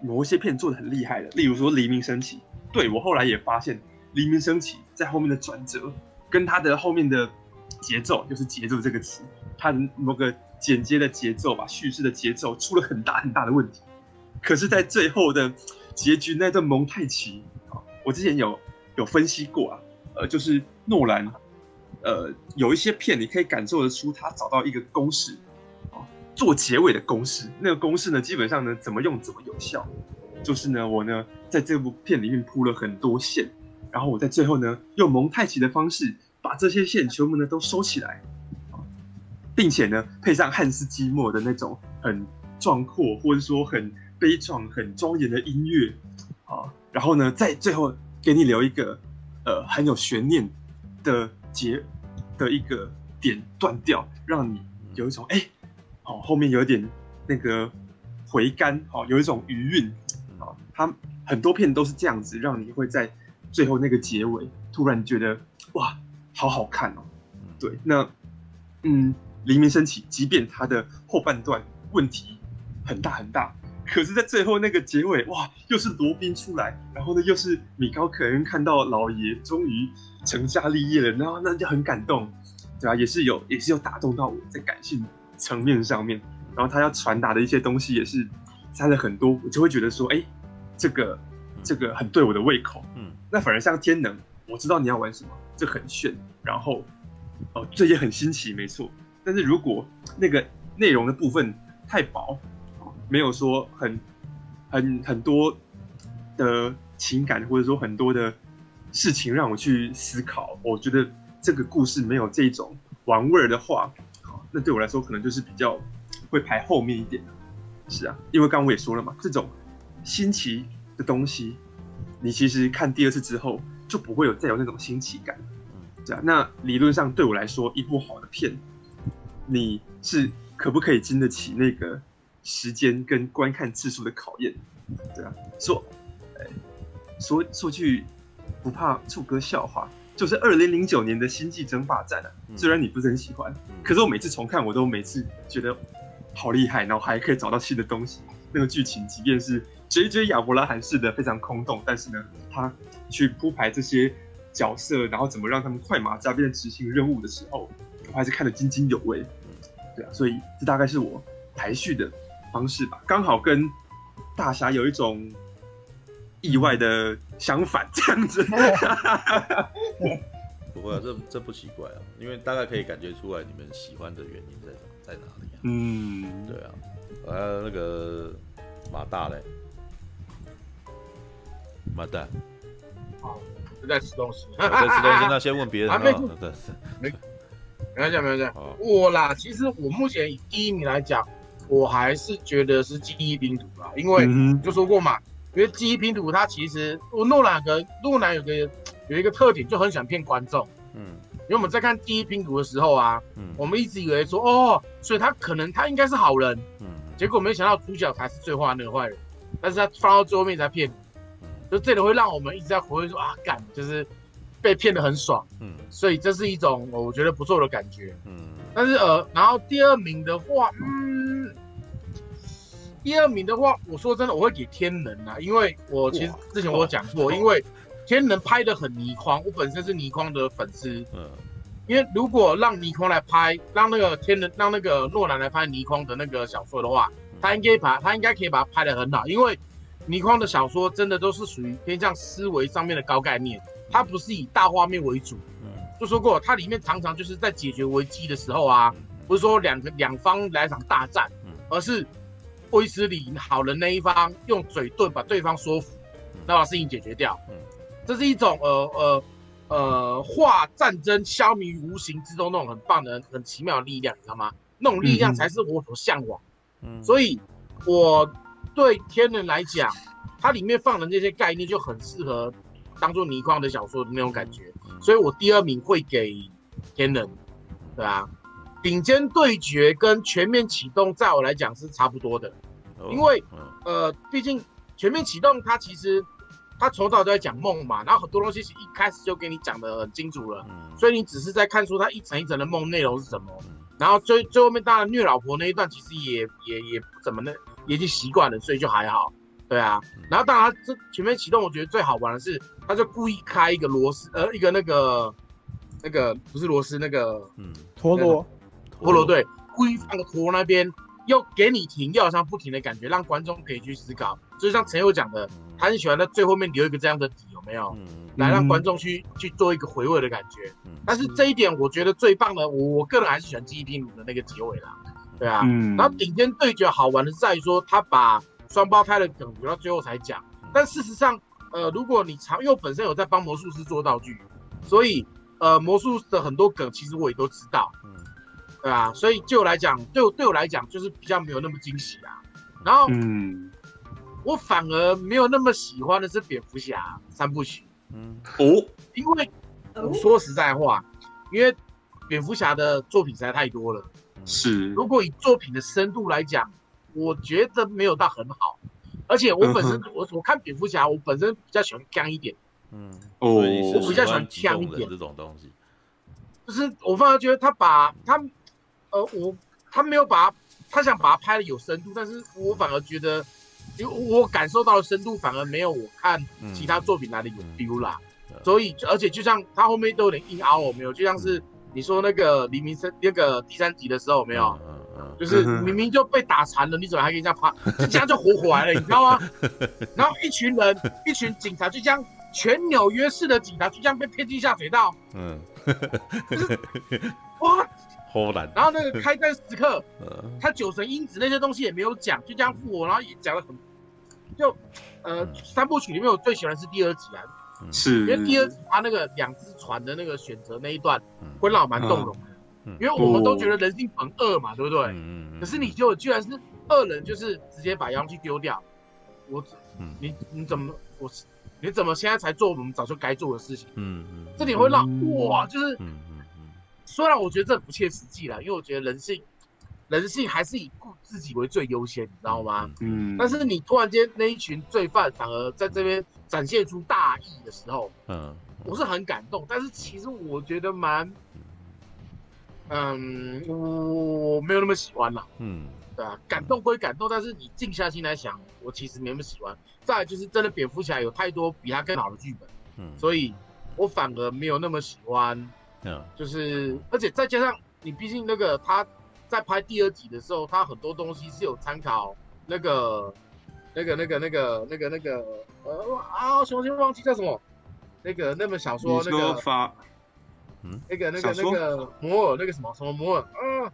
某一些片做的很厉害的，例如说《黎明升起》，对，我后来也发现，《黎明升起》在后面的转折跟他的后面的节奏，就是节奏这个词，他的某个。剪接的节奏吧，叙事的节奏出了很大很大的问题。可是，在最后的结局那段蒙太奇啊，我之前有有分析过啊，呃，就是诺兰，呃，有一些片你可以感受得出他找到一个公式，做结尾的公式。那个公式呢，基本上呢，怎么用怎么有效。就是呢，我呢在这部片里面铺了很多线，然后我在最后呢用蒙太奇的方式把这些线全部呢都收起来。并且呢，配上汉斯季默的那种很壮阔，或者说很悲壮、很庄严的音乐，好，然后呢，在最后给你留一个呃很有悬念的结的一个点断掉，让你有一种哎，哦后面有点那个回甘，哦有一种余韵，啊，它很多片都是这样子，让你会在最后那个结尾突然觉得哇，好好看哦，对，那嗯。黎明升起，即便它的后半段问题很大很大，可是，在最后那个结尾，哇，又是罗宾出来，然后呢，又是米高可恩看到老爷终于成家立业了，然后那就很感动，对吧？也是有，也是有打动到我在感性层面上面，然后他要传达的一些东西也是塞了很多，我就会觉得说，哎，这个这个很对我的胃口，嗯，那反而像天能，我知道你要玩什么，这很炫，然后哦，这也很新奇，没错。但是如果那个内容的部分太薄，没有说很很很多的情感，或者说很多的事情让我去思考，我觉得这个故事没有这种玩味儿的话，那对我来说可能就是比较会排后面一点。是啊，因为刚刚我也说了嘛，这种新奇的东西，你其实看第二次之后就不会有再有那种新奇感。对啊，那理论上对我来说，一部好的片。你是可不可以经得起那个时间跟观看次数的考验？对啊，说，哎，说说句不怕触哥笑话，就是二零零九年的《星际争霸战》啊，虽然你不是很喜欢，可是我每次重看，我都每次觉得好厉害，然后还可以找到新的东西。那个剧情，即便是 J.J. 亚伯拉罕式的非常空洞，但是呢，他去铺排这些角色，然后怎么让他们快马加鞭执行任务的时候，我还是看得津津有味。对啊，所以这大概是我排序的方式吧，刚好跟大侠有一种意外的相反，这样子。不会啊，这这不奇怪啊，因为大概可以感觉出来你们喜欢的原因在在哪里啊。嗯，对啊，还有那个马大嘞，马大，好，在吃东西，在吃东西，那先问别人。啊，没。没关系，没关系。我啦，其实我目前以第一名来讲，我还是觉得是记忆拼图啦，因为就说过嘛，因为记忆拼图它其实，我诺兰跟诺兰有个有一个特点，就很喜欢骗观众。嗯，因为我们在看记忆拼图的时候啊，嗯，我们一直以为说，哦，所以他可能他应该是好人，嗯，结果没想到主角才是最坏那个坏人，但是他放到最后面才骗你，就这里会让我们一直在回味说啊，干，就是。被骗的很爽，嗯，所以这是一种我觉得不错的感觉，嗯，但是呃，然后第二名的话，嗯，第二名的话，我说真的，我会给天能啊，因为我其实之前我有讲过，因为天能拍的很倪匡，我本身是倪匡的粉丝，嗯，因为如果让倪匡来拍，让那个天能，让那个诺兰来拍倪匡的那个小说的话，他应该把他应该可以把它拍的很好，因为倪匡的小说真的都是属于偏向思维上面的高概念。它不是以大画面为主，嗯。就说过，它里面常常就是在解决危机的时候啊，不是说两个两方来一场大战，而是威斯理好人那一方用嘴遁把对方说服，那把事情解决掉。这是一种呃呃呃化战争消弭于无形之中那种很棒的很奇妙的力量，你知道吗？那种力量才是我所向往。所以我对天人来讲，它里面放的那些概念就很适合。当做倪匡的小说的那种感觉，所以我第二名会给天人，对吧？顶尖对决跟全面启动，在我来讲是差不多的，因为呃，毕竟全面启动它其实它从早就在讲梦嘛，然后很多东西是一开始就给你讲的很清楚了，所以你只是在看出它一层一层的梦内容是什么，然后最最后面当然虐老婆那一段其实也也也不怎么那，也已经习惯了，所以就还好。对啊，然后当然这全面启动，我觉得最好玩的是，他就故意开一个螺丝，呃，一个那个那个不是螺丝，那个嗯。陀螺，陀螺对，故意放个陀螺那边，又给你停，又好像不停的感觉，让观众可以去思考。就像陈友讲的，他很喜欢在最后面留一个这样的底，有没有？来让观众去去做一个回味的感觉。但是这一点我觉得最棒的，我我个人还是喜欢记忆拼图的那个结尾啦。对啊，然后顶尖对决好玩的是在于说他把。双胞胎的梗留到最后才讲，但事实上，呃，如果你常，因为本身有在帮魔术师做道具，所以呃，魔术的很多梗其实我也都知道，嗯，对啊，所以对我来讲，对我对我来讲就是比较没有那么惊喜啊。然后，嗯，我反而没有那么喜欢的是蝙蝠侠三部曲。嗯哦，因为我说实在话，因为蝙蝠侠的作品实在太多了。是，如果以作品的深度来讲，我觉得没有到很好。而且我本身、嗯、我我看蝙蝠侠，我本身比较喜欢锵一点。嗯，哦，我比较喜欢枪一点这种东西。就是我反而觉得他把他，呃，我他没有把他，他想把它拍的有深度，但是我反而觉得，因为我感受到的深度反而没有我看其他作品来的有 feel 啦。嗯、所以，而且就像他后面都有点硬凹，我没有，就像是你说那个黎明生那个第三集的时候，没有，就是明明就被打残了，你怎么还可以这样拍？就这样就活过来了，你知道吗？然后一群人，一群警察就这样。全纽约市的警察就这样被骗进下水道，嗯，就是哇，然后那个 开战时刻，他九神因子那些东西也没有讲，就这样复活，然后也讲得很，就呃三部曲里面我最喜欢的是第二集啊，是，因为第二集他那个两只船的那个选择那一段，会让我蛮动容的，因为我们都觉得人性本恶嘛，对不对？可是你就居然是恶人，就是直接把阳气丢掉，我，你你怎么我？你怎么现在才做我们早就该做的事情？嗯嗯，这点会让哇，就是，嗯嗯嗯，虽然我觉得这不切实际啦，因为我觉得人性，人性还是以顾自己为最优先，你知道吗？嗯，但是你突然间那一群罪犯反而在这边展现出大义的时候，嗯，我是很感动，但是其实我觉得蛮，嗯，我没有那么喜欢啦，嗯。对啊，感动归感动，但是你静下心来想，我其实没那么喜欢。再来就是真的蝙蝠侠有太多比他更好的剧本，嗯，所以我反而没有那么喜欢。嗯，就是而且再加上你毕竟那个他在拍第二集的时候，他很多东西是有参考那个那个那个那个那个那个呃啊，重新忘记叫什么那个那本小说那个发，嗯，那个那个那个摩尔那个什么什么摩尔啊。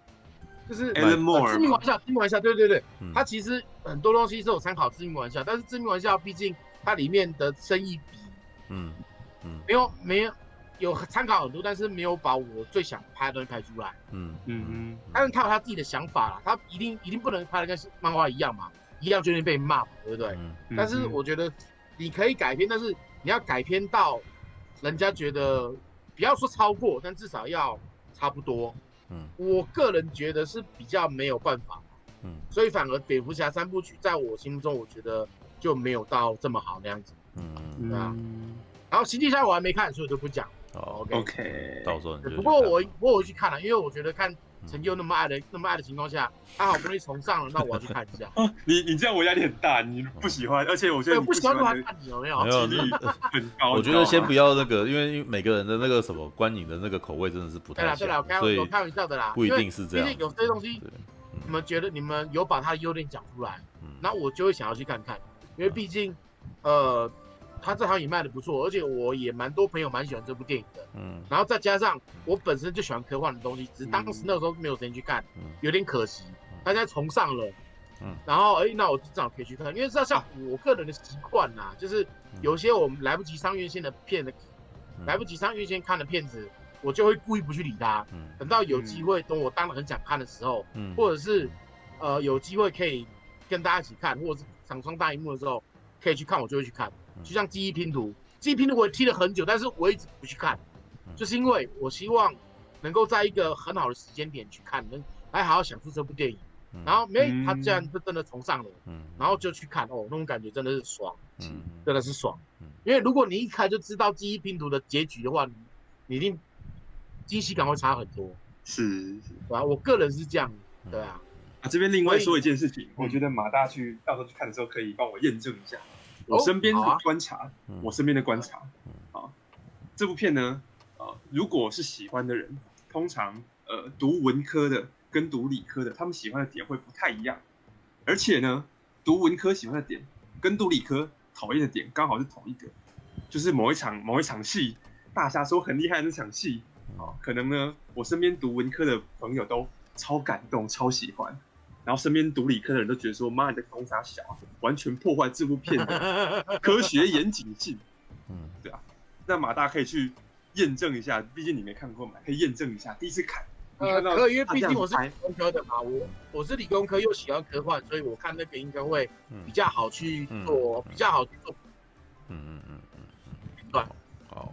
就是致命玩笑，致命玩笑，对对对，嗯、它其实很多东西是有参考致命玩笑，但是致命玩笑毕竟它里面的生意比，嗯嗯，没有没有有参考很多，但是没有把我最想拍的东西拍出来，嗯嗯嗯，但是他有他自己的想法啦，他一定一定不能拍的跟漫画一样嘛，一样就会被骂嘛，对不对？嗯嗯、但是我觉得你可以改编，但是你要改编到人家觉得不要说超过，但至少要差不多。嗯，我个人觉得是比较没有办法，嗯，所以反而蝙蝠侠三部曲在我心目中，我觉得就没有到这么好那样子，嗯，对啊。然后星际赛我还没看，所以我就不讲。哦，OK，到时候。不过我我我去看了，因为我觉得看陈佑那么爱的那么爱的情况下，他好不容易重上了，那我要去看一下。你你这样我压力很大，你不喜欢，而且我觉得不喜欢的话，看你有没有？没有，很高。我觉得先不要那个，因为每个人的那个什么观影的那个口味真的是不太一样。对啦，对啦，我开我开玩笑的啦，不一定是这样。毕竟有些东西，你们觉得你们有把他的优点讲出来，那我就会想要去看看，因为毕竟，呃。他这行也卖的不错，而且我也蛮多朋友蛮喜欢这部电影的。嗯，然后再加上我本身就喜欢科幻的东西，只是当时那个时候没有时间去看，有点可惜。大家重上了，嗯，然后哎，那我正好可以去看，因为知道像我个人的习惯呐，就是有些我们来不及上院线的片的，来不及上院线看的片子，我就会故意不去理他。嗯，等到有机会，等我当然很想看的时候，嗯，或者是呃有机会可以跟大家一起看，或者是场上大荧幕的时候，可以去看，我就会去看。就像记忆拼图，记忆拼图我也踢了很久，但是我一直不去看，就是因为我希望能够在一个很好的时间点去看，能来好好享受这部电影。然后没，他这样就真的从上了，然后就去看哦，那种感觉真的是爽，真的是爽。因为如果你一开就知道记忆拼图的结局的话，你你一定惊喜感会差很多。是，是吧？我个人是这样，对啊。啊，这边另外说一件事情，我觉得马大去到时候去看的时候，可以帮我验证一下。我身边的观察，哦啊、我身边的观察，啊，这部片呢，呃，如果是喜欢的人，通常呃读文科的跟读理科的，他们喜欢的点会不太一样，而且呢，读文科喜欢的点跟读理科讨厌的点刚好是同一个，就是某一场某一场戏，大家说很厉害的那场戏，啊，可能呢，我身边读文科的朋友都超感动，超喜欢。然后身边读理科的人都觉得说：“妈，你的公差小，完全破坏这部片的 科学严谨性。”嗯，对啊。那马大可以去验证一下，毕竟你没看过嘛，可以验证一下。第一次看呃，可以，因为毕竟我是理工科的嘛，我我是理工科又喜欢科幻，所以我看那个应该会比较好去做，比较好去做。嗯嗯嗯嗯嗯。对。好。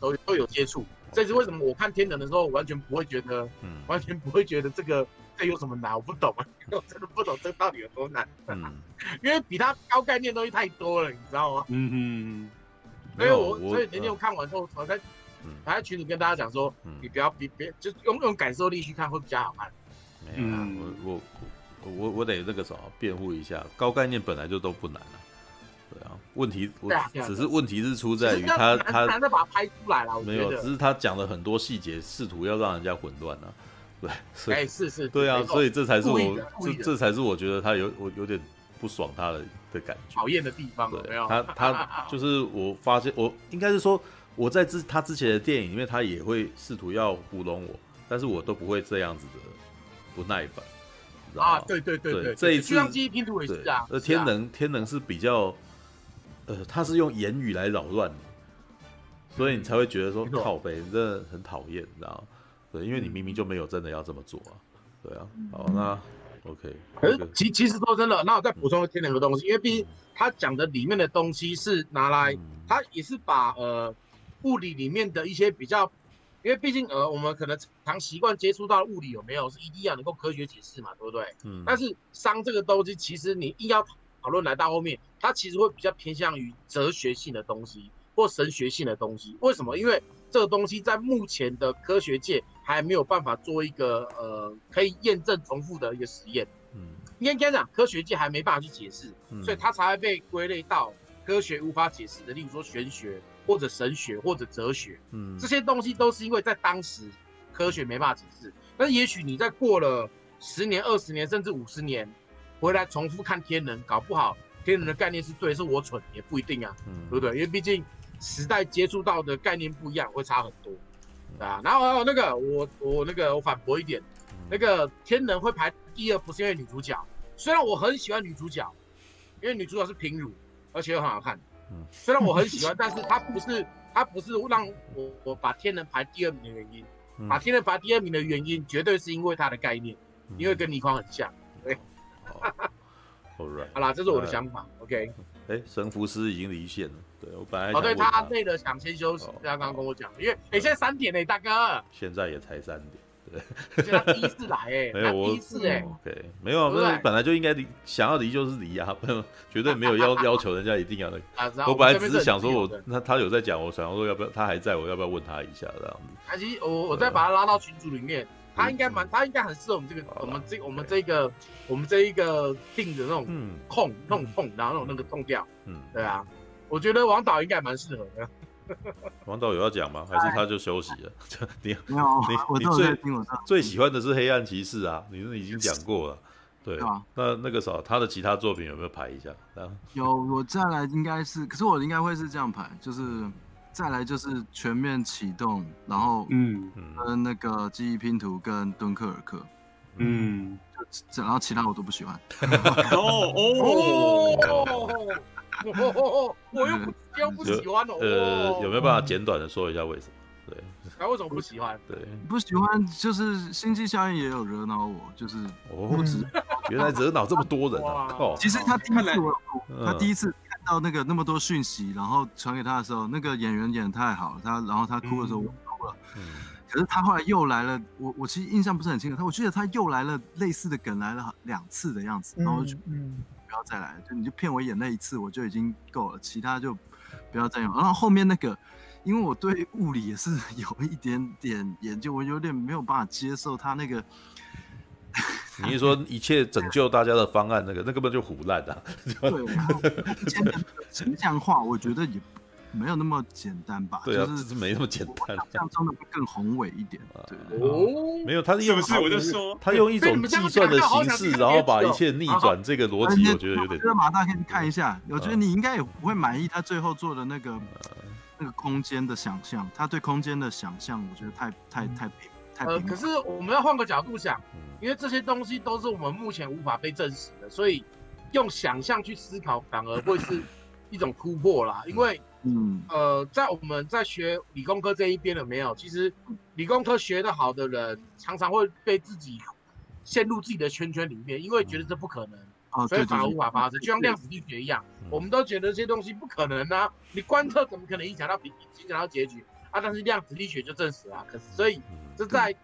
都都有接触，这是为什么？我看天能的时候，完全不会觉得，完全不会觉得这个这有什么难，我不懂啊，我真的不懂这到底有多难。嗯 因为比他高概念东西太多了，你知道吗？嗯嗯。所以我所以那天我看完之后，我在。还在群里跟大家讲说，你不要别别，就用用感受力去看会比较好看。没有啊，我我我我我得那个什么辩护一下，高概念本来就都不难啊。对啊，问题我只是问题是出在于他他把它拍出来了，没有，只是他讲了很多细节，试图要让人家混乱啊。对，哎是是，对啊，所以这才是我这这才是我觉得他有我有点不爽他的的感觉，讨厌的地方。对，他他 就是我发现我应该是说。我在之他之前的电影里面，他也会试图要糊弄我，但是我都不会这样子的不耐烦。啊，对对对对，这一次记忆拼图也是这样。呃，天能天能是比较，呃，他是用言语来扰乱你，所以你才会觉得说靠北，真的很讨厌，你知道吗？对，因为你明明就没有真的要这么做啊。对啊，好，那 OK。可是其其实说真的，那我再补充天两个东西，因为毕竟他讲的里面的东西是拿来，他也是把呃。物理里面的一些比较，因为毕竟呃，我们可能常习惯接触到物理有没有是一定要能够科学解释嘛，对不对？嗯。但是商这个东西，其实你硬要讨论来到后面，它其实会比较偏向于哲学性的东西或神学性的东西。为什么？因为这个东西在目前的科学界还没有办法做一个呃可以验证重复的一个实验。嗯。应该讲，科学界还没办法去解释，所以它才会被归类到科学无法解释的，例如说玄学。或者神学或者哲学，嗯，这些东西都是因为在当时科学没办法解释。但是也许你在过了十年、二十年甚至五十年，回来重复看天人，搞不好天人的概念是对，是我蠢也不一定啊，嗯，对不对？因为毕竟时代接触到的概念不一样，会差很多，啊。然后还有那个我我那个我反驳一点，那个天能会排第二，不是因为女主角，虽然我很喜欢女主角，因为女主角是平乳，而且又很好看。嗯，虽然我很喜欢，但是她不是她不是让我我把天能排第二名的原因，嗯、把天能排第二名的原因，绝对是因为它的概念，嗯、因为跟倪匡很像。对，好啦，这是我的想法。OK，哎、欸，神符师已经离线了，对我本来哦，对他累了想先休息，他刚刚跟我讲，因为哎、欸，现在三点嘞，大哥，现在也才三点。对，他第一次来哎，没有我第一次哎，OK，没有，不是本来就应该离，想要离就是离啊，没有，绝对没有要 要求人家一定要那个。我本来只是想说，我那他有在讲，我想要说要不要，他还在我要不要问他一下这样子。他其实我我再把他拉到群组里面，他应该蛮，他应该很适合我们这个，我们这我们这个我们这一个定的那种控，那种控，然后那种那个痛调，嗯，对啊，我觉得王导应该蛮适合的。王导有要讲吗？还是他就休息了？你没有，你你最最喜欢的是黑暗骑士啊？你是已经讲过了，对。那那个啥，他的其他作品有没有排一下？有，我再来应该是，可是我应该会是这样排，就是再来就是全面启动，然后嗯，跟那个记忆拼图跟敦刻尔克，嗯，然后其他我都不喜欢。哦 哦。哦我又不又不喜欢哦。呃，有没有办法简短的说一下为什么？对，他为什么不喜欢？对，不喜欢就是星际效应也有惹恼我，就是不止，原来惹恼这么多人啊！靠，其实他第一次我他第一次看到那个那么多讯息，然后传给他的时候，那个演员演的太好了，他然后他哭的时候我哭了。嗯。可是他后来又来了，我我其实印象不是很清楚，他我记得他又来了类似的梗来了两次的样子，然后就嗯。不要再来了，就你就骗我演那一次，我就已经够了，其他就不要再用。然后后面那个，因为我对物理也是有一点点研究，我有点没有办法接受他那个。你是说一切拯救大家的方案，那个那根本就胡烂的。对，然后形象化，我觉得也。没有那么简单吧？对啊，就是没那么简单。这样装的会更宏伟一点。对哦，没有，他是用是我就说，他用一种计算的形式，然后把一切逆转。这个逻辑我觉得有点。这个马大可以看一下，我觉得你应该也不会满意他最后做的那个那个空间的想象。他对空间的想象，我觉得太太太平太平。可是我们要换个角度想，因为这些东西都是我们目前无法被证实的，所以用想象去思考反而会是一种突破啦。因为嗯，呃，在我们在学理工科这一边有没有？其实理工科学得好的人，常常会被自己陷入自己的圈圈里面，因为觉得这不可能，啊、所以反而无法发生。就像量子力学一样，我们都觉得这些东西不可能啊，你观测怎么可能影响到影响到结局啊？但是量子力学就证实了，可是所以这在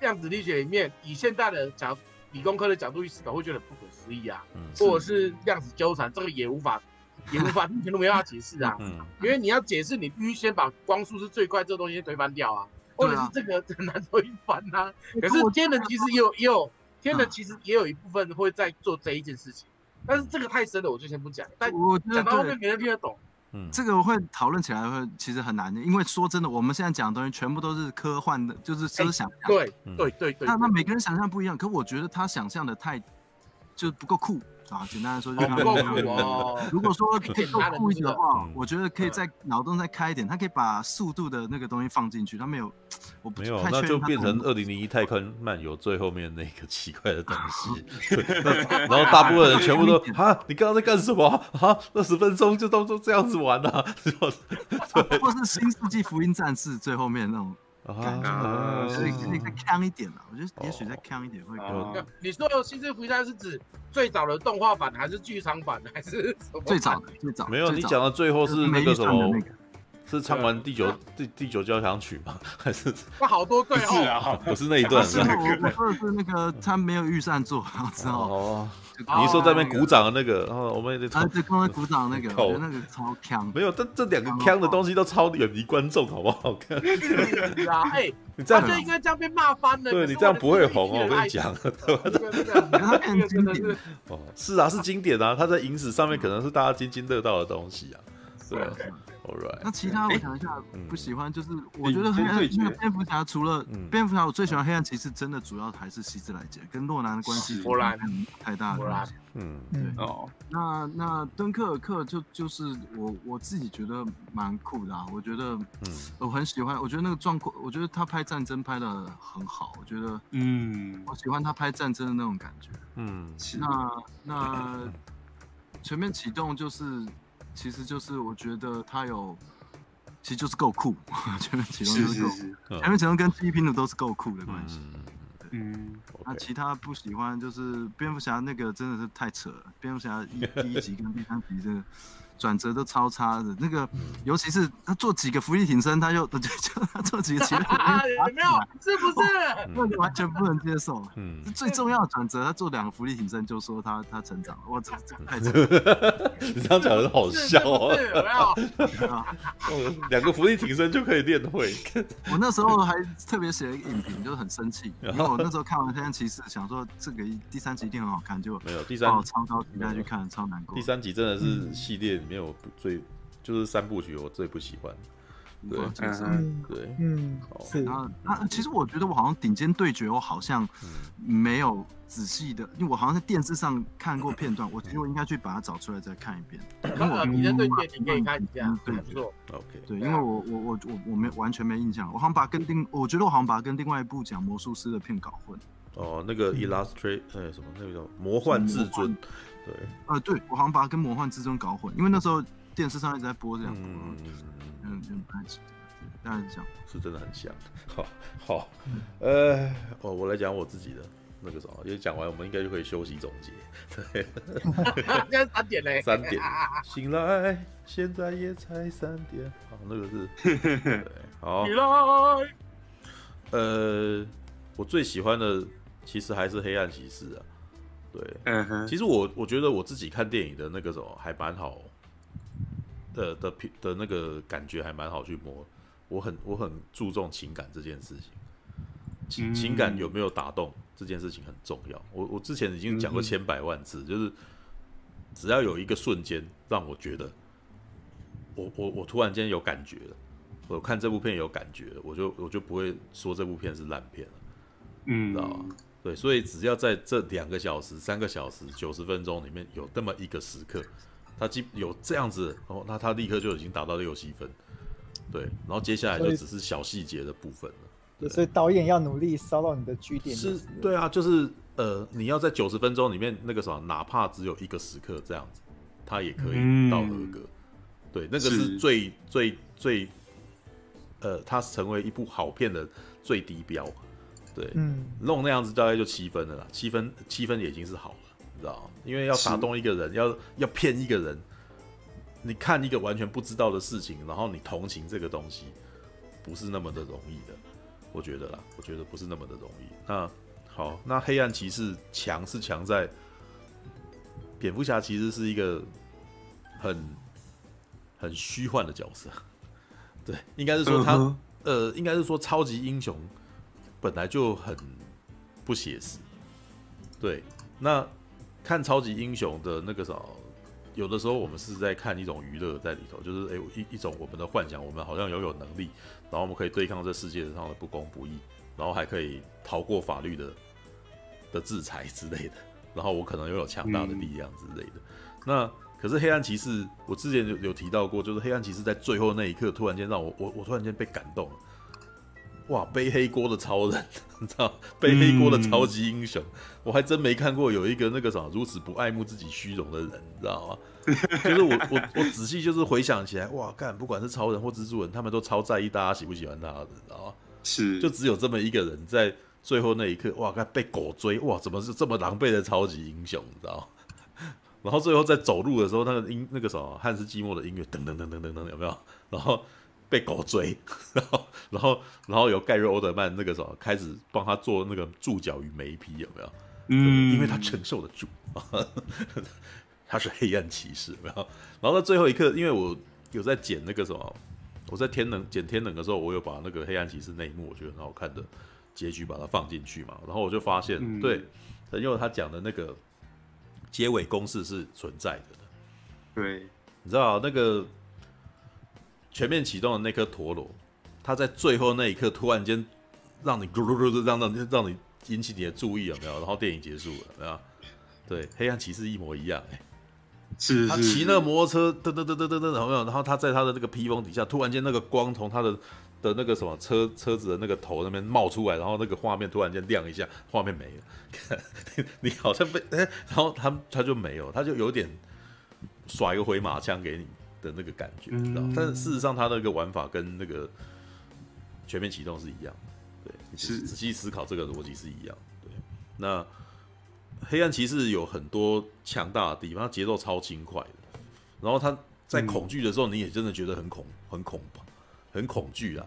量子力学里面，以现在的角理工科的角度去思考，会觉得不可思议啊，嗯、或者是量子纠缠，这个也无法。也无法目前都没办法解释啊，因为你要解释，你必须先把光速是最快这个东西推翻掉啊，或者是这个很难推翻啊。可是天人其实也有也有天人其实也有一部分会在做这一件事情，但是这个太深了，我就先不讲。但讲到后面没人听得懂。嗯，这个会讨论起来会其实很难的，因为说真的，我们现在讲的东西全部都是科幻的，就是思想。对对对对。那那每个人想象不一样，可我觉得他想象的太就不够酷。啊，简单的说就是够酷哦。如果说可以够酷一点的话，我觉得可以再脑洞再开一点，他可以把速度的那个东西放进去。他没有，我不没有，那就变成二零零一太空漫游最后面那个奇怪的东西。然后大部分人全部都 啊，你刚刚在干什么啊？二十分钟就都都这样子玩了，对，或是《新世纪福音战士》最后面那种。啊，所以可以再强一点了。我觉得也许再强一点会更。你说《新世纪福音战士》是指最早的动画版，还是剧场版，还是最早的？最早没有，你讲到最后是那个什么？是唱完第九第第九交响曲吗？还是？那好多对哦，不是那一段。是我我说的是那个他没有预算做，知道哦。你说在那边鼓掌的那个，然后我们也得。啊，对，刚才鼓掌那个，我觉得那个超强。没有，但这两个强的东西都超远离观众，好不好看？啊，哎，你这样就应该这样被骂翻了。对你这样不会红哦，我跟你讲。他很经典。哦，是啊，是经典啊，他在影史上面可能是大家津津乐道的东西啊。对。那其他我想一下，不喜欢就是我觉得黑暗那个蝙蝠侠除了蝙蝠侠，我最喜欢黑暗骑士，真的主要还是希斯莱杰跟诺兰的关系，太大了。嗯，对。哦。那那敦刻尔克就就是我我自己觉得蛮酷的啊，我觉得我很喜欢，我觉得那个状况，我觉得他拍战争拍的很好，我觉得嗯，我喜欢他拍战争的那种感觉。嗯，那那全面启动就是。其实就是我觉得他有，其实就是够酷，前面启动就是够，前面启动跟第一拼的都是够酷的关系。嗯，那其他不喜欢就是蝙蝠侠那个真的是太扯了，蝙蝠侠一 第一集跟第三集真的。转折都超差的，那个尤其是他做几个伏地挺身，他又就 就他做几个前有 没有？是不是？那你完全不能接受。嗯，最重要的转折，他做两个伏地挺身，就说他他成长了。我这这太扯了。你这样讲很好笑哦。有没有？两个伏地挺身就可以练会。我那时候还特别写了一个影评，就是很生气，因为我那时候看完《黑暗骑士》，想说这个第三集一定很好看，就没有第三集超高评价去看，超难过。第三集真的是系列。没有最就是三部曲，我最不喜欢。对，对，嗯，是啊。那其实我觉得我好像顶尖对决，我好像没有仔细的，因为我好像在电视上看过片段，我 觉得我应该去把它找出来再看一遍。那顶尖对决你可以看一下，对，没错。OK，对，因为我我我我我没完全没印象，我好像把跟另我觉得我好像把跟另外一部讲魔术师的片搞混。哦，那个 Illustrate 哎什么那个叫魔幻至尊。对，呃，对，我好像把它跟魔幻至尊搞混，因为那时候电视上一直在播这样，嗯嗯嗯，不太清，大概是这样，是真的很像。好，好，呃，哦，我来讲我自己的那个什么，因为讲完我们应该就可以休息总结。对，现在三点嘞，三点，醒来，现在也才三点。好，那个是，对，好，起来。呃，我最喜欢的其实还是黑暗骑士啊。对，嗯哼，其实我我觉得我自己看电影的那个什么还蛮好的的的的那个感觉还蛮好去摸，我很我很注重情感这件事情，情情感有没有打动这件事情很重要。我我之前已经讲过千百万次，就是只要有一个瞬间让我觉得我我我突然间有感觉了，我看这部片有感觉了，我就我就不会说这部片是烂片了，嗯，知道吗？对，所以只要在这两个小时、三个小时、九十分钟里面有这么一个时刻，他基有这样子哦，那他立刻就已经达到六七分。对，然后接下来就只是小细节的部分了。对，所以导演要努力烧到你的据点。是，对啊，就是呃，你要在九十分钟里面那个什么，哪怕只有一个时刻这样子，他也可以到合格。对，那个是最最最，呃，它成为一部好片的最低标。对，嗯，弄那样子大概就七分了啦，七分七分也已经是好了，你知道吗？因为要打动一个人，要要骗一个人，你看一个完全不知道的事情，然后你同情这个东西，不是那么的容易的，我觉得啦，我觉得不是那么的容易。那好，那黑暗骑士强是强在，蝙蝠侠其实是一个很很虚幻的角色，对，应该是说他，嗯、呃，应该是说超级英雄。本来就很不写实，对。那看超级英雄的那个啥，有的时候我们是在看一种娱乐在里头，就是诶一一种我们的幻想，我们好像拥有能力，然后我们可以对抗这世界上的不公不义，然后还可以逃过法律的的制裁之类的，然后我可能拥有强大的力量之类的。那可是黑暗骑士，我之前有有提到过，就是黑暗骑士在最后那一刻突然间让我我我突然间被感动了。哇，背黑锅的超人，你知道？背黑锅的超级英雄，嗯、我还真没看过有一个那个啥如此不爱慕自己虚荣的人，你知道吗？就是我我我仔细就是回想起来，哇，干，不管是超人或蜘蛛人，他们都超在意大家喜不喜欢他的，你知道吗？是，就只有这么一个人在最后那一刻，哇，干被狗追，哇，怎么是这么狼狈的超级英雄，你知道吗？然后最后在走路的时候，那个音那个什么汉斯季默的音乐，噔噔噔噔噔噔，有没有？然后。被狗追，然后，然后，然后由盖瑞欧德曼那个什么开始帮他做那个注脚与眉皮，有没有？嗯，因为他承受得住，他是黑暗骑士，有没有？然后到最后一刻，因为我有在剪那个什么，我在天冷剪天冷的时候，我有把那个黑暗骑士那一幕我觉得很好看的结局把它放进去嘛，然后我就发现，嗯、对，因为他讲的那个结尾公式是存在的，对，你知道那个。全面启动的那颗陀螺，它在最后那一刻突然间让你咕噜噜的让让让你引起你的注意有没有？然后电影结束了，有没有？对，黑暗骑士一模一样，哎，是，他骑那个摩托车噔噔噔噔噔噔，有没有？然后他在他的那个披风底下，突然间那个光从他的的那个什么车车子的那个头那边冒出来，然后那个画面突然间亮一下，画面没了，你好像被哎，然后他他就没有，他就有点甩个回马枪给你。的那个感觉，知道？但事实上，它那个玩法跟那个全面启动是一样，对，是仔细思考这个逻辑是一样，对。那黑暗骑士有很多强大的地方，它节奏超轻快的，然后它在恐惧的时候，你也真的觉得很恐、很恐、很恐惧啊。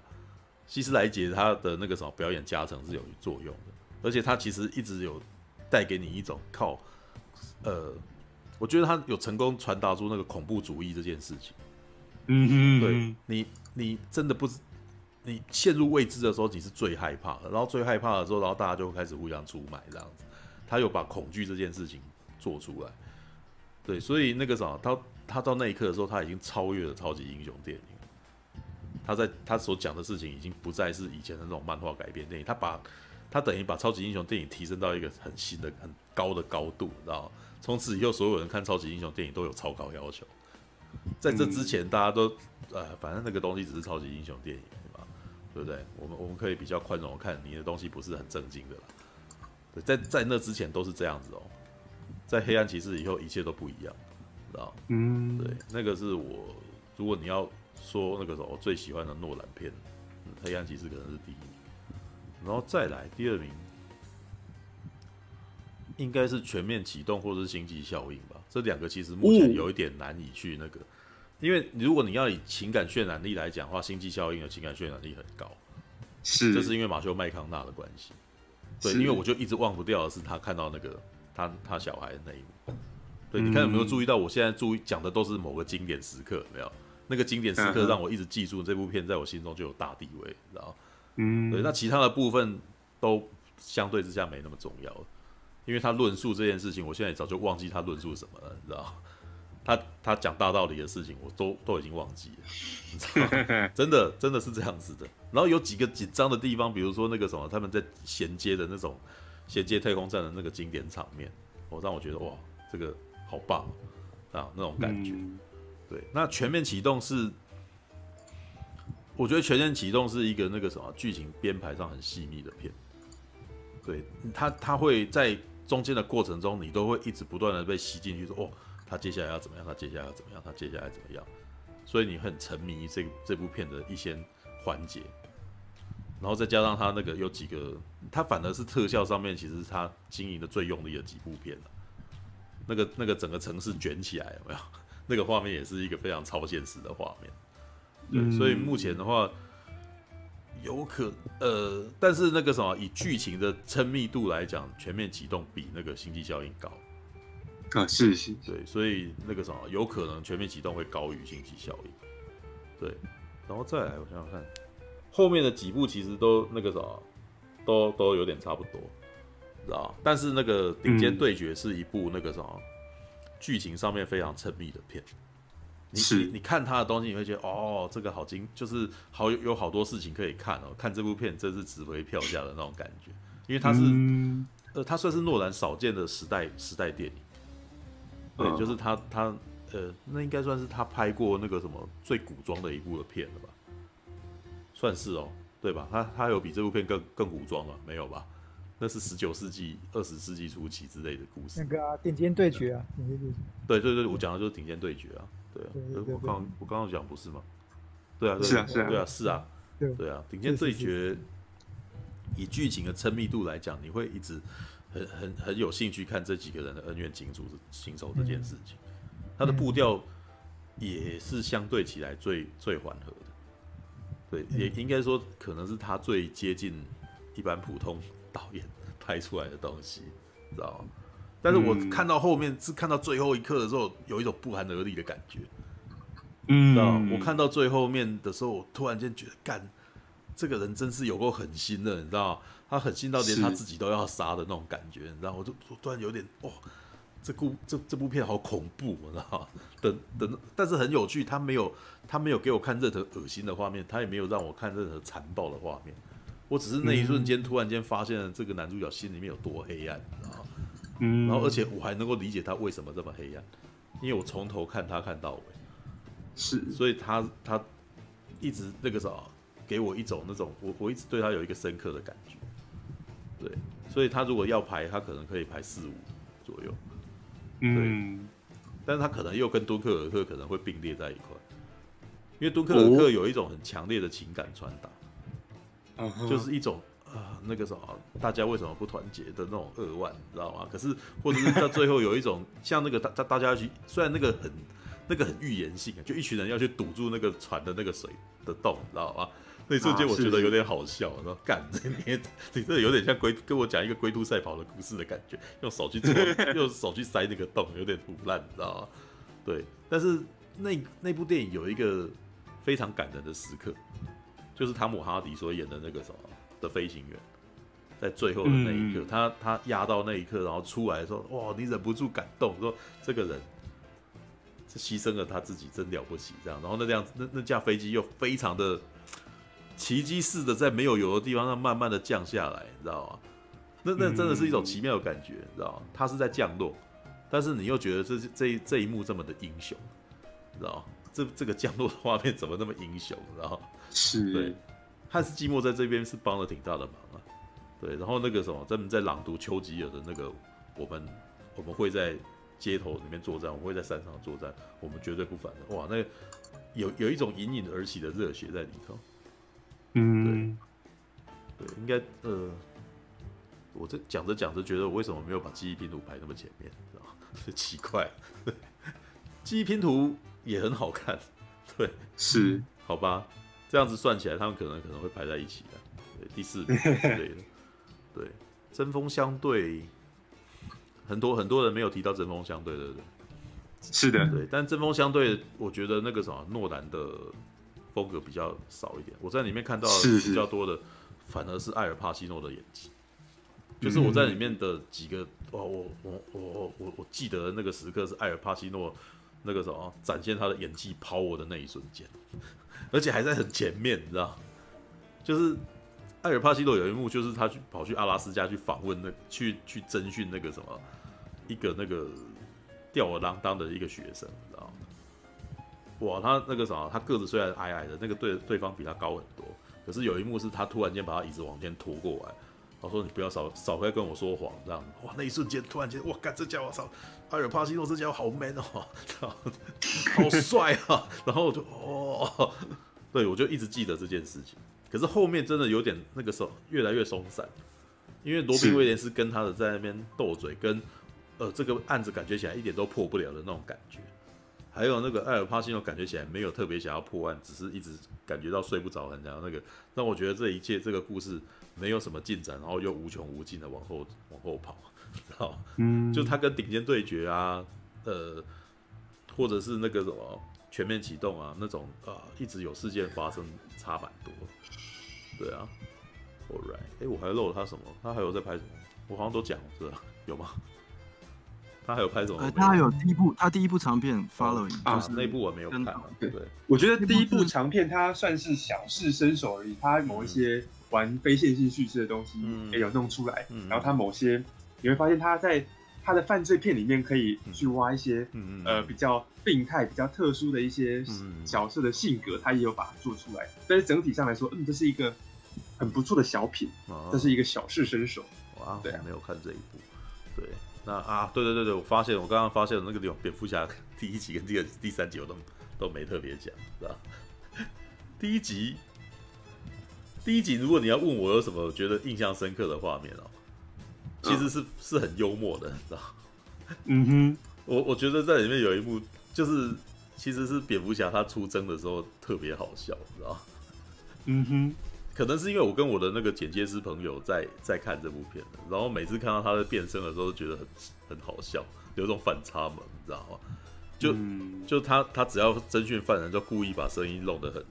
希斯莱杰他的那个什么表演加成是有作用的，而且他其实一直有带给你一种靠，呃。我觉得他有成功传达出那个恐怖主义这件事情。嗯嗯，对你，你真的不，你陷入未知的时候，你是最害怕的。然后最害怕的时候，然后大家就会开始互相出卖这样子。他有把恐惧这件事情做出来。对，所以那个啥，他他到那一刻的时候，他已经超越了超级英雄电影。他在他所讲的事情，已经不再是以前的那种漫画改编电影。他把，他等于把超级英雄电影提升到一个很新的、很高的高度，知道？从此以后，所有人看超级英雄电影都有超高要求。在这之前，大家都呃，反正那个东西只是超级英雄电影，对吧？对不对？我们我们可以比较宽容看你的东西不是很正经的。对，在在那之前都是这样子哦。在黑暗骑士以后，一切都不一样，知道？嗯，对，那个是我，如果你要说那个时候我最喜欢的诺兰片，嗯，黑暗骑士可能是第一名，然后再来第二名。应该是全面启动或者是星际效应吧，这两个其实目前有一点难以去那个，因为如果你要以情感渲染力来讲的话，星际效应的情感渲染力很高，是，这是因为马修麦康纳的关系，对，因为我就一直忘不掉的是他看到那个他他小孩的那一幕，对，你看有没有注意到，我现在注意讲的都是某个经典时刻，没有？那个经典时刻让我一直记住这部片，在我心中就有大地位，知道？嗯，对，那其他的部分都相对之下没那么重要。因为他论述这件事情，我现在也早就忘记他论述什么了，你知道？他他讲大道理的事情，我都都已经忘记了，你知道？真的真的是这样子的。然后有几个紧张的地方，比如说那个什么，他们在衔接的那种衔接太空站的那个经典场面，我让我觉得哇，这个好棒啊，那种感觉。嗯、对，那全面启动是，我觉得全面启动是一个那个什么剧情编排上很细腻的片。对他，他会在。中间的过程中，你都会一直不断的被吸进去，说哦，他接下来要怎么样？他接下来要怎么样？他接下来怎么样？所以你很沉迷这这部片的一些环节，然后再加上他那个有几个，他反而是特效上面其实是他经营的最用力的几部片了。那个那个整个城市卷起来有没有？那个画面也是一个非常超现实的画面。对，所以目前的话，有可呃，但是那个什么，以剧情的亲密度来讲，全面启动比那个星际效应高。啊，是是，对，所以那个什么，有可能全面启动会高于星际效应。对，然后再来，我想想看，后面的几部其实都那个什么，都都有点差不多，知道？但是那个顶尖对决是一部那个什么，剧情上面非常亲密的片。你你你看他的东西，你会觉得哦，这个好精，就是好有有好多事情可以看哦。看这部片真是值回票价的那种感觉，因为它是、嗯、呃，它算是诺兰少见的时代时代电影。对，就是他，他，呃，那应该算是他拍过那个什么最古装的一部的片了吧？算是哦，对吧？他他有比这部片更更古装吗？没有吧？那是十九世纪、二十世纪初期之类的故事。那个啊，顶尖对决啊，顶尖对决。对对对，我讲的就是顶尖对决啊，对啊。对对对对，我刚我刚刚讲不是吗？对啊，是啊是啊，对啊是啊，对啊，顶尖对决，以剧情的亲密度来讲，你会一直。很很很有兴趣看这几个人的恩怨情仇情仇这件事情，他的步调也是相对起来最最缓和的，对，也应该说可能是他最接近一般普通导演拍出来的东西，知道吗？但是我看到后面是看到最后一刻的时候，有一种不寒而栗的感觉，嗯，知道？我看到最后面的时候，我突然间觉得干。这个人真是有够狠心的，你知道吗？他狠心到连他自己都要杀的那种感觉，你知道？我就我突然有点哇，这部这这部片好恐怖，你知道吗？等等，但是很有趣，他没有他没有给我看任何恶心的画面，他也没有让我看任何残暴的画面。我只是那一瞬间突然间发现了这个男主角心里面有多黑暗，你知道吗？嗯，然后而且我还能够理解他为什么这么黑暗，因为我从头看他看到尾，是，所以他他一直那个啥。给我一种那种，我我一直对他有一个深刻的感觉，对，所以他如果要排，他可能可以排四五左右，嗯，但是他可能又跟敦刻尔克可能会并列在一块，因为敦刻尔克有一种很强烈的情感传达，哦、就是一种啊、呃、那个什么，大家为什么不团结的那种扼腕，你知道吗？可是或者是到最后有一种像那个大大大家去，虽然那个很那个很预言性，就一群人要去堵住那个船的那个水的洞，你知道吗？那一瞬间我觉得有点好笑，然后干，你你这有点像龟跟我讲一个龟兔赛跑的故事的感觉，用手去做，用手去塞那个洞，有点腐烂，你知道吗？对，但是那那部电影有一个非常感人的时刻，就是汤姆哈迪所演的那个什么的飞行员，在最后的那一刻，嗯、他他压到那一刻，然后出来的时候，哇，你忍不住感动，说这个人是牺牲了他自己，真了不起，这样，然后那辆那那架飞机又非常的。奇迹似的在没有油的地方上慢慢的降下来，你知道吗？那那真的是一种奇妙的感觉，你知道吗？它是在降落，但是你又觉得这这一这一幕这么的英雄，你知道吗？这这个降落的画面怎么那么英雄，你知道？是，对，汉斯季默在这边是帮了挺大的忙啊。对，然后那个什么，在在朗读丘吉尔的那个，我们我们会在街头里面作战，我们会在山上作战，我们绝对不反的。哇，那个有有一种隐隐而起的热血在里头。嗯，对，对，应该呃，我这讲着讲着，觉得我为什么没有把记忆拼图排那么前面，知道吗？奇怪，记忆拼图也很好看，对，是，好吧，这样子算起来，他们可能可能会排在一起的，对，第四名之类的，对，针锋相对，很多很多人没有提到针锋相对，对不对？是的，对，但针锋相对，我觉得那个什么诺兰的。风格比较少一点，我在里面看到比较多的，反而是艾尔帕西诺的演技。就是我在里面的几个，哦，我我我我我记得那个时刻是艾尔帕西诺那个什么展现他的演技 power 的那一瞬间，而且还在很前面，你知道？就是艾尔帕西诺有一幕，就是他去跑去阿拉斯加去访问那去去征询那个什么一个那个吊儿郎当的一个学生，你知道？哇，他那个啥，他个子虽然矮矮的，那个对对方比他高很多，可是有一幕是他突然间把他椅子往前拖过来，他说你不要少少回来跟我说谎，这样哇，那一瞬间突然间，哇，干这家伙操，艾尔帕西诺这家伙好 man 哦，好帅啊，然后我就哦，对我就一直记得这件事情。可是后面真的有点那个时候越来越松散，因为罗宾威廉斯跟他的在那边斗嘴，跟呃这个案子感觉起来一点都破不了的那种感觉。还有那个艾尔帕西诺，感觉起来没有特别想要破案，只是一直感觉到睡不着，很想要那个让我觉得这一切这个故事没有什么进展，然后又无穷无尽的往后往后跑，知道嗯，就他跟顶尖对决啊，呃，或者是那个什么全面启动啊那种啊、呃，一直有事件发生，差蛮多。对啊，All right，哎、欸，我还漏了他什么？他还有在拍什么？我好像都讲了，是吧？有吗？他还有拍什么？呃，他还有第一部，他第一部长片《Following》啊，那部我没有看。对，对我觉得第一部长片他算是小试身手而已。他某一些玩非线性叙事的东西也有弄出来，嗯、然后他某些你会发现他在他的犯罪片里面可以去挖一些、嗯、呃比较病态、比较特殊的一些角色的性格，他也有把它做出来。但是整体上来说，嗯，这是一个很不错的小品，这是一个小试身手。哇，对，没有看这一部，对。那啊，对对对对，我发现我刚刚发现了那个地方，蝙蝠侠第一集跟第二第三集我都都没特别讲，是吧？第一集，第一集，如果你要问我有什么觉得印象深刻的画面哦，其实是是很幽默的，你知道？嗯哼，我我觉得在里面有一幕，就是其实是蝙蝠侠他出征的时候特别好笑，你知道？嗯哼。可能是因为我跟我的那个剪接师朋友在在看这部片，然后每次看到他的变身的时候，都觉得很很好笑，有种反差萌，你知道吗？就、嗯、就他他只要征讯犯人，就故意把声音弄得很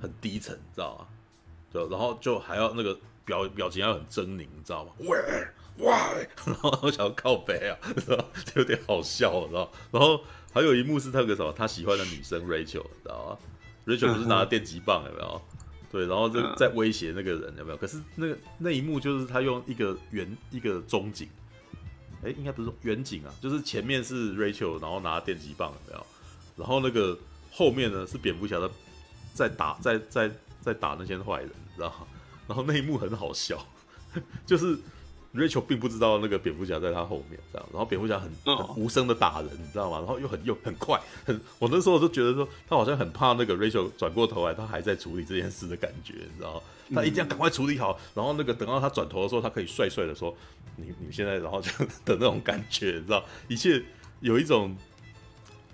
很低沉，你知道吗？就然后就还要那个表表情要很狰狞，你知道吗？喂喂，然后我想要靠北啊，就 有点好笑，知道？然后还有一幕是那个什么，他喜欢的女生 Rachel，你知道吗？Rachel 不是拿电击棒，有没有？对，然后就在威胁那个人，有没有？可是那个那一幕就是他用一个远一个中景，哎，应该不是远景啊，就是前面是 Rachel，然后拿电击棒，有没有？然后那个后面呢是蝙蝠侠的在打，在在在打那些坏人，你知道吗？然后那一幕很好笑，就是。Rachel 并不知道那个蝙蝠侠在他后面，这样，然后蝙蝠侠很，很无声的打人，你知道吗？然后又很又很快，很，我那时候就觉得说，他好像很怕那个 Rachel 转过头来，他还在处理这件事的感觉，你知道吗？他一定要赶快处理好，然后那个等到他转头的时候，他可以帅帅的说：“你你现在，然后就 的那种感觉，你知道，一切有一种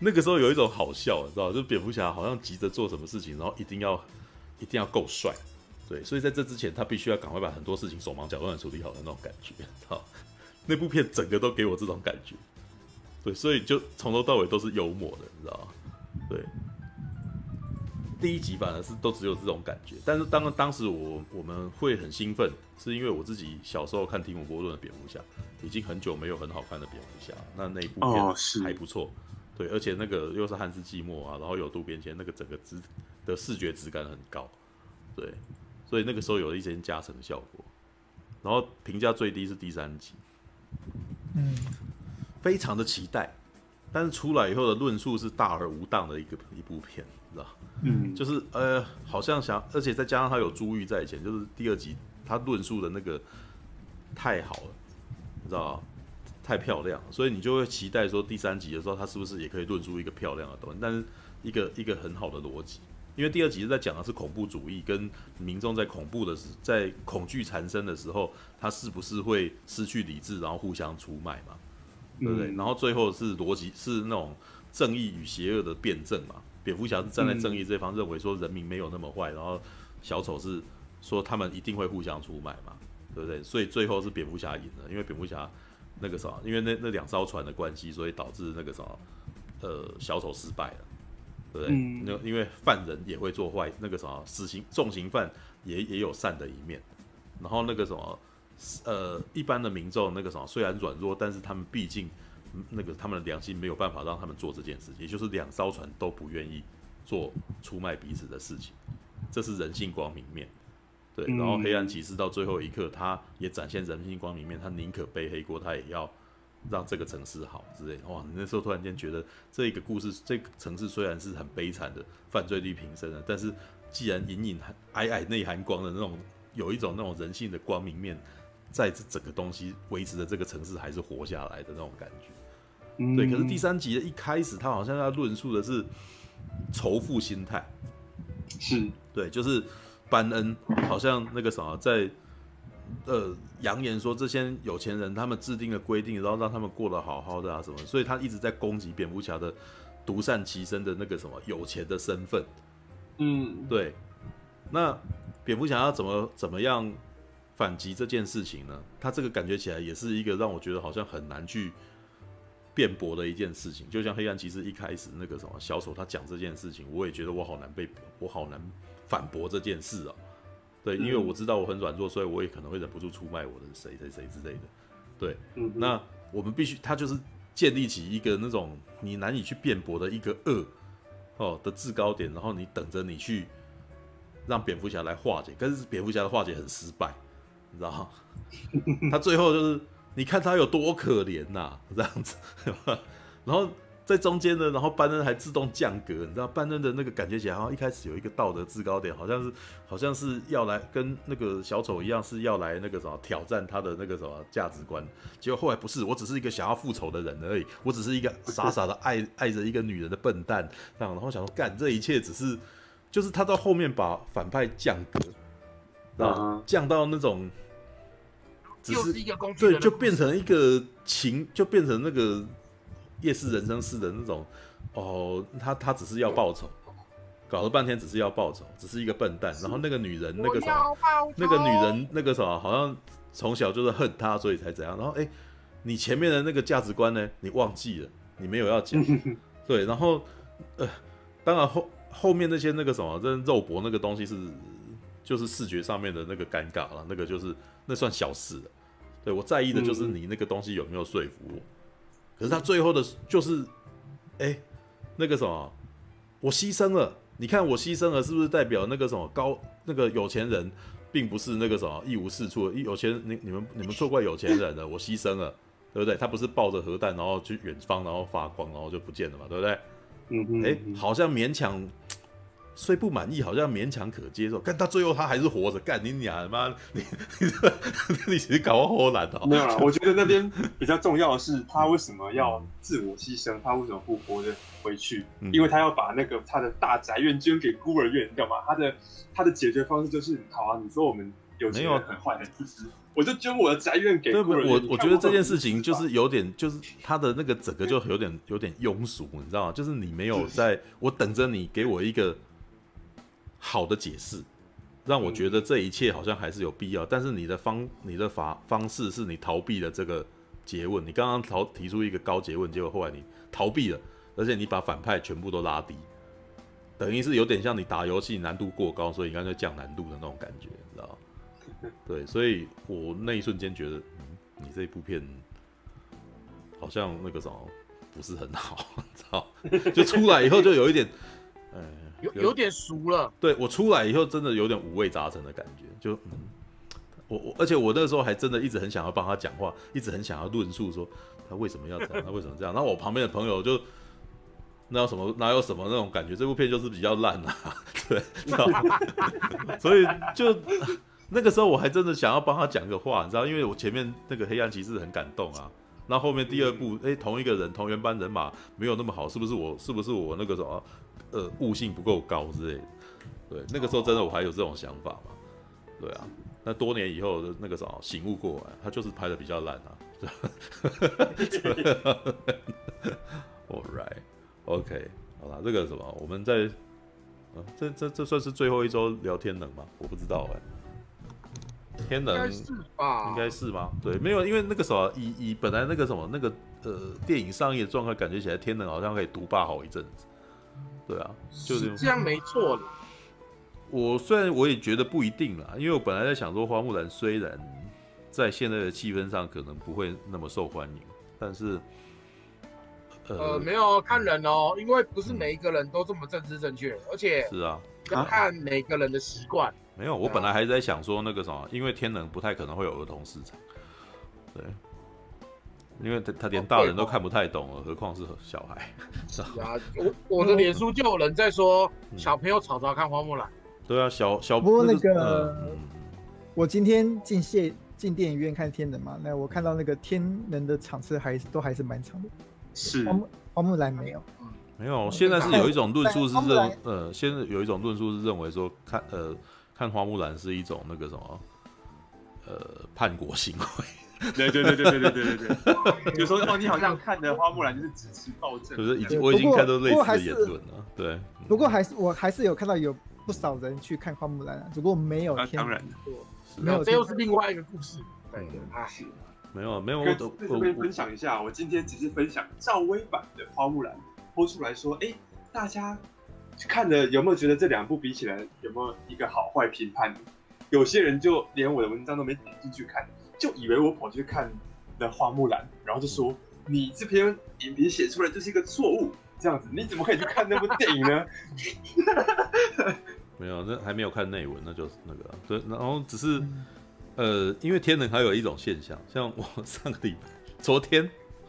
那个时候有一种好笑，你知道，就蝙蝠侠好像急着做什么事情，然后一定要一定要够帅。”对，所以在这之前，他必须要赶快把很多事情手忙脚乱处理好的那种感觉，好，那部片整个都给我这种感觉，对，所以就从头到尾都是幽默的，你知道吗？对，第一集反而是都只有这种感觉，但是当当时我我们会很兴奋，是因为我自己小时候看提姆波顿的蝙蝠侠，已经很久没有很好看的蝙蝠侠，那那一部片还不错，对，而且那个又是汉斯季默啊，然后有渡边谦，那个整个质的视觉质感很高，对。所以那个时候有了一些加成的效果，然后评价最低是第三集，嗯，非常的期待，但是出来以后的论述是大而无当的一个一部片，知道嗯，就是呃，好像想，而且再加上他有珠玉在前，就是第二集他论述的那个太好了，你知道太漂亮，所以你就会期待说第三集的时候他是不是也可以论述一个漂亮的东西，但是一个一个很好的逻辑。因为第二集是在讲的是恐怖主义，跟民众在恐怖的时，在恐惧缠身的时候，他是不是会失去理智，然后互相出卖嘛？对不对？然后最后是逻辑，是那种正义与邪恶的辩证嘛？蝙蝠侠是站在正义这方，认为说人民没有那么坏，然后小丑是说他们一定会互相出卖嘛？对不对？所以最后是蝙蝠侠赢了，因为蝙蝠侠那个啥，因为那那两艘船的关系，所以导致那个啥，呃，小丑失败了。对，那因为犯人也会做坏，那个什么死刑重刑犯也也有善的一面，然后那个什么呃一般的民众那个什么虽然软弱，但是他们毕竟那个他们的良心没有办法让他们做这件事，也就是两艘船都不愿意做出卖彼此的事情，这是人性光明面。对，然后黑暗骑士到最后一刻，他也展现人性光明面，他宁可背黑锅，他也要。让这个城市好之类的哇！你那时候突然间觉得这个故事，这个城市虽然是很悲惨的犯罪率平升的，但是既然隐隐含、矮矮内含光的那种有一种那种人性的光明面，在这整个东西维持着这个城市还是活下来的那种感觉。嗯、对，可是第三集的一开始，他好像要论述的是仇富心态，是对，就是班恩好像那个什么在。呃，扬言说这些有钱人他们制定了规定，然后让他们过得好好的啊什么，所以他一直在攻击蝙蝠侠的独善其身的那个什么有钱的身份。嗯，对。那蝙蝠侠要怎么怎么样反击这件事情呢？他这个感觉起来也是一个让我觉得好像很难去辩驳的一件事情。就像黑暗骑士一开始那个什么小丑他讲这件事情，我也觉得我好难被我好难反驳这件事啊。对，因为我知道我很软弱，所以我也可能会忍不住出卖我的谁谁谁之类的。对，那我们必须，他就是建立起一个那种你难以去辩驳的一个恶哦的制高点，然后你等着你去让蝙蝠侠来化解，但是蝙蝠侠的化解很失败，你知道吗？他最后就是你看他有多可怜呐、啊，这样子，然后。在中间呢，然后班恩还自动降格，你知道班恩的那个感觉起来，好像一开始有一个道德制高点，好像是好像是要来跟那个小丑一样，是要来那个什么挑战他的那个什么价值观。结果后来不是，我只是一个想要复仇的人而已，我只是一个傻傻的爱 爱着一个女人的笨蛋，这样，然后想说干这一切只是，就是他到后面把反派降格，啊，降到那种，只是一个工作对，就变成一个情，就变成那个。夜市人生式的那种，哦，他他只是要报仇，搞了半天只是要报仇，只是一个笨蛋。然后那个女人那个什么，那个女人那个什么，好像从小就是恨他，所以才怎样。然后哎，你前面的那个价值观呢？你忘记了，你没有要讲。对，然后呃，当然后后面那些那个什么，这肉搏那个东西是就是视觉上面的那个尴尬了，那个就是那算小事了。对，我在意的就是你那个东西有没有说服我。可是他最后的，就是，哎、欸，那个什么，我牺牲了。你看我牺牲了，是不是代表那个什么高那个有钱人，并不是那个什么一无是处？有钱你你们你们错怪有钱人了，我牺牲了，对不对？他不是抱着核弹然后去远方，然后发光，然后就不见了嘛，对不对？嗯嗯。哎、欸，好像勉强。虽不满意，好像勉强可接受。但到最后他还是活着，干你娘妈！你你 你其实搞个后难的。没有啦，我觉得那边比较重要的是，他为什么要自我牺牲？他为什么不活着回去？嗯、因为他要把那个他的大宅院捐给孤儿院，你知道吗？他的他的解决方式就是：好啊，你说我们有钱人很坏的自私，我就捐我的宅院给孤儿院。我我觉得这件事情就是有点，就是他的那个整个就有点有点庸俗，你知道吗？就是你没有在，我等着你给我一个。好的解释，让我觉得这一切好像还是有必要。但是你的方、你的法方式是你逃避了这个结问。你刚刚逃提出一个高结问，结果后来你逃避了，而且你把反派全部都拉低，等于是有点像你打游戏难度过高，所以你干脆降难度的那种感觉，你知道吗？对，所以我那一瞬间觉得，嗯，你这一部片好像那个什么不是很好，你知道？就出来以后就有一点，哎。有有点熟了，对，我出来以后真的有点五味杂陈的感觉，就嗯，我我而且我那个时候还真的一直很想要帮他讲话，一直很想要论述说他为什么要这样，他为什么这样。然后我旁边的朋友就那有什么哪有什么那种感觉，这部片就是比较烂啊，对，所以就那个时候我还真的想要帮他讲个话，你知道，因为我前面那个黑暗骑士很感动啊，那后，面第二部哎、欸、同一个人同原班人马没有那么好，是不是我是不是我那个什么？呃，悟性不够高之类的，对，那个时候真的我还有这种想法嘛？对啊，那多年以后的那个什么醒悟过来，他就是拍的比较烂啊。All right, OK，好啦，这个什么，我们在，呃、这这这算是最后一周聊天能吗？我不知道哎、欸，天能应该是吧？应该是吗？对，没有，因为那个什么，以以本来那个什么那个呃电影上映的状态，感觉起来天能好像可以独霸好一阵子。对啊，就是这样没错的。我虽然我也觉得不一定啦，因为我本来在想说，花木兰虽然在现在的气氛上可能不会那么受欢迎，但是呃，呃，没有看人哦，因为不是每一个人都这么政治正确，嗯、而且是啊，要看每个人的习惯。没有，我本来还是在想说那个什么，因为天能不太可能会有儿童市场，对。因为他他连大人都看不太懂了，何况是小孩。是啊，我我的脸书就有人在说小朋友吵着看花木兰。对啊，小小不过那个我今天进谢进电影院看天能嘛，那我看到那个天能的场次还都还是蛮长的。是花木花木兰没有，没有。现在是有一种论述是认，呃，现在有一种论述是认为说看呃看花木兰是一种那个什么，呃叛国行为。对对对对对对对对对，有时候哦，你好像看的花木兰就是支持暴政，就是已经我已经看到类似的言论了。对，不过还是我还是有看到有不少人去看花木兰，只不过没有天。当然，没有，这又是另外一个故事。对。没有没有，我在这边分享一下，我今天只是分享赵薇版的花木兰，播出来说，哎，大家看着有没有觉得这两部比起来有没有一个好坏评判？有些人就连我的文章都没点进去看。就以为我跑去看了花木兰，然后就说你这篇影评写出来就是一个错误，这样子你怎么可以去看那部电影呢？没有，那还没有看内文，那就是那个对，然后只是呃，因为天能还有一种现象，像我上个礼拜昨天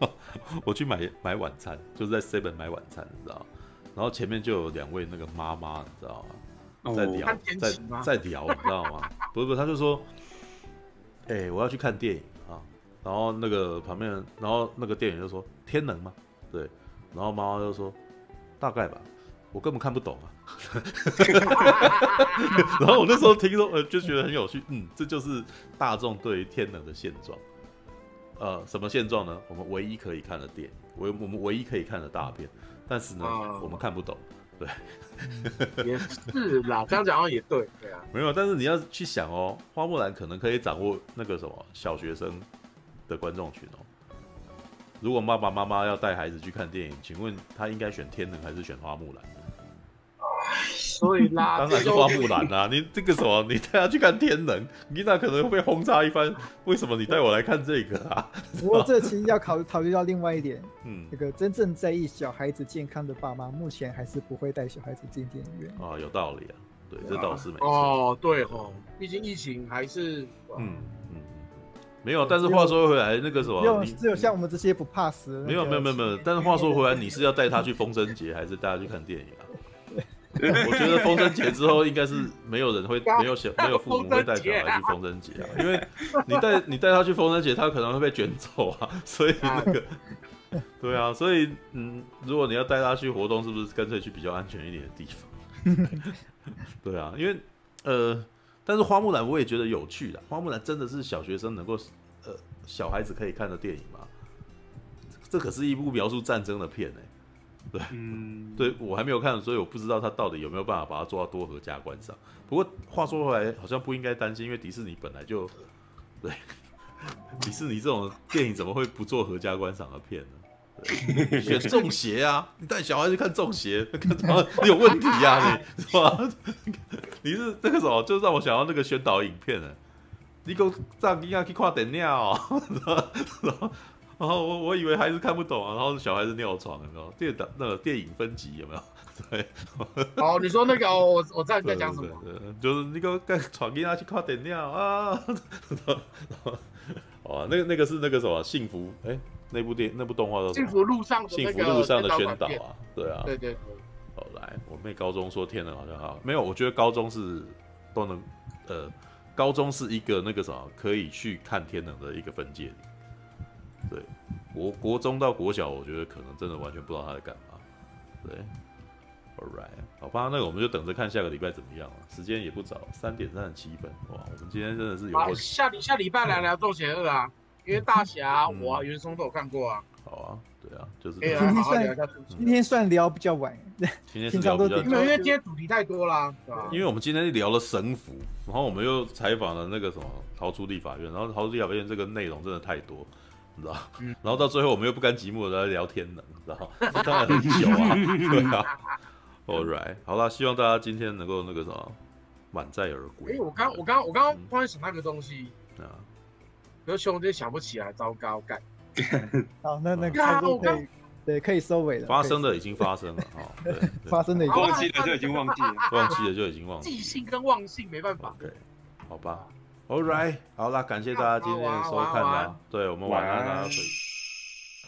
我去买买晚餐，就是在 Seven 买晚餐，你知道，然后前面就有两位那个妈妈，你知道吗？在聊，在在聊，你知道吗？不是不是，他就说。哎、欸，我要去看电影啊！然后那个旁边，然后那个电影就说“天能”吗？对，然后妈妈就说“大概吧”，我根本看不懂啊。然后我那时候听说，呃，就觉得很有趣。嗯，这就是大众对于天能的现状。呃，什么现状呢？我们唯一可以看的电影，唯我们唯一可以看的大片，但是呢，嗯、我们看不懂。对，也是啦，这样讲好像也对，对啊，没有，但是你要去想哦，花木兰可能可以掌握那个什么小学生的观众群哦。如果爸爸妈妈要带孩子去看电影，请问他应该选天能还是选花木兰？所以啦，当然是花木兰啊！你这个什么，你带他去看天能，你那可能会被轰炸一番。为什么你带我来看这个啊？不过这其实要考考虑到另外一点，嗯，那个真正在意小孩子健康的爸妈，目前还是不会带小孩子进电影院。啊，有道理啊，对，这倒是没错。哦，对哦，毕竟疫情还是，嗯嗯，没有。但是话说回来，那个什么，只有像我们这些不怕死，没有没有没有没有。但是话说回来，你是要带他去风筝节，还是带他去看电影啊？我觉得风筝节之后应该是没有人会没有小没有父母会带小孩去风筝节啊，因为你带你带他去风筝节，他可能会被卷走啊，所以那个 对啊，所以嗯，如果你要带他去活动，是不是干脆去比较安全一点的地方？对啊，因为呃，但是花木兰我也觉得有趣的，花木兰真的是小学生能够呃小孩子可以看的电影吗？这可是一部描述战争的片哎、欸。对，嗯，对我还没有看，所以我不知道他到底有没有办法把它做到多合家观赏。不过话说回来，好像不应该担心，因为迪士尼本来就，对，迪士尼这种电影怎么会不做合家观赏的片呢？对，选中邪啊！你带小孩去看中邪，看什么？你有问题啊？你是吧？你是那个什么？就让我想到那个宣导影片呢？你给我让人家去看电影哦。然 后我我以为孩子看不懂啊，然后小孩子尿床，有没有？电档那个电影分级有没有？对。哦，你说那个，我我知道你在讲什么？对对对，就是那个跟床给他去靠点尿啊。哦，那个那个是那个什么幸福？哎，那部电那部动画叫幸福路上幸福路上的宣导啊，对啊。对对。好来，我妹高中说天能好像好，没有，我觉得高中是都能，呃，高中是一个那个什么可以去看天能的一个分界。对，国国中到国小，我觉得可能真的完全不知道他在干嘛。对，All right，好吧，那个我们就等着看下个礼拜怎么样了。时间也不早，三点三十七分。哇，我们今天真的是有。好，下礼下礼拜来聊《咒邪二》啊，因为大侠我袁松都有看过啊。好啊，对啊，就是。今天算今天算聊比较晚，今天聊比较晚，因为因为今天主题太多啦，对吧？因为我们今天聊了神符，然后我们又采访了那个什么逃出立法院，然后逃出立法院这个内容真的太多。你知道，然后到最后我们又不甘寂寞的在聊天了，你知道，当然很久啊，对啊。All right，好了，希望大家今天能够那个什么满载而归。哎，我刚我刚我刚刚突然想那个东西啊，可是兄弟想不起来，糟糕，干。好，那那个可以，对，可以收尾了。发生的已经发生了，哈，对，发生的已经忘记了就已经忘记了，忘记了就已经忘记。记性跟忘性没办法。对，好吧。All right，好啦，感谢大家今天的收看啦。对，我们晚安啦。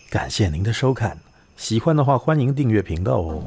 感谢您的收看，喜欢的话欢迎订阅频道哦。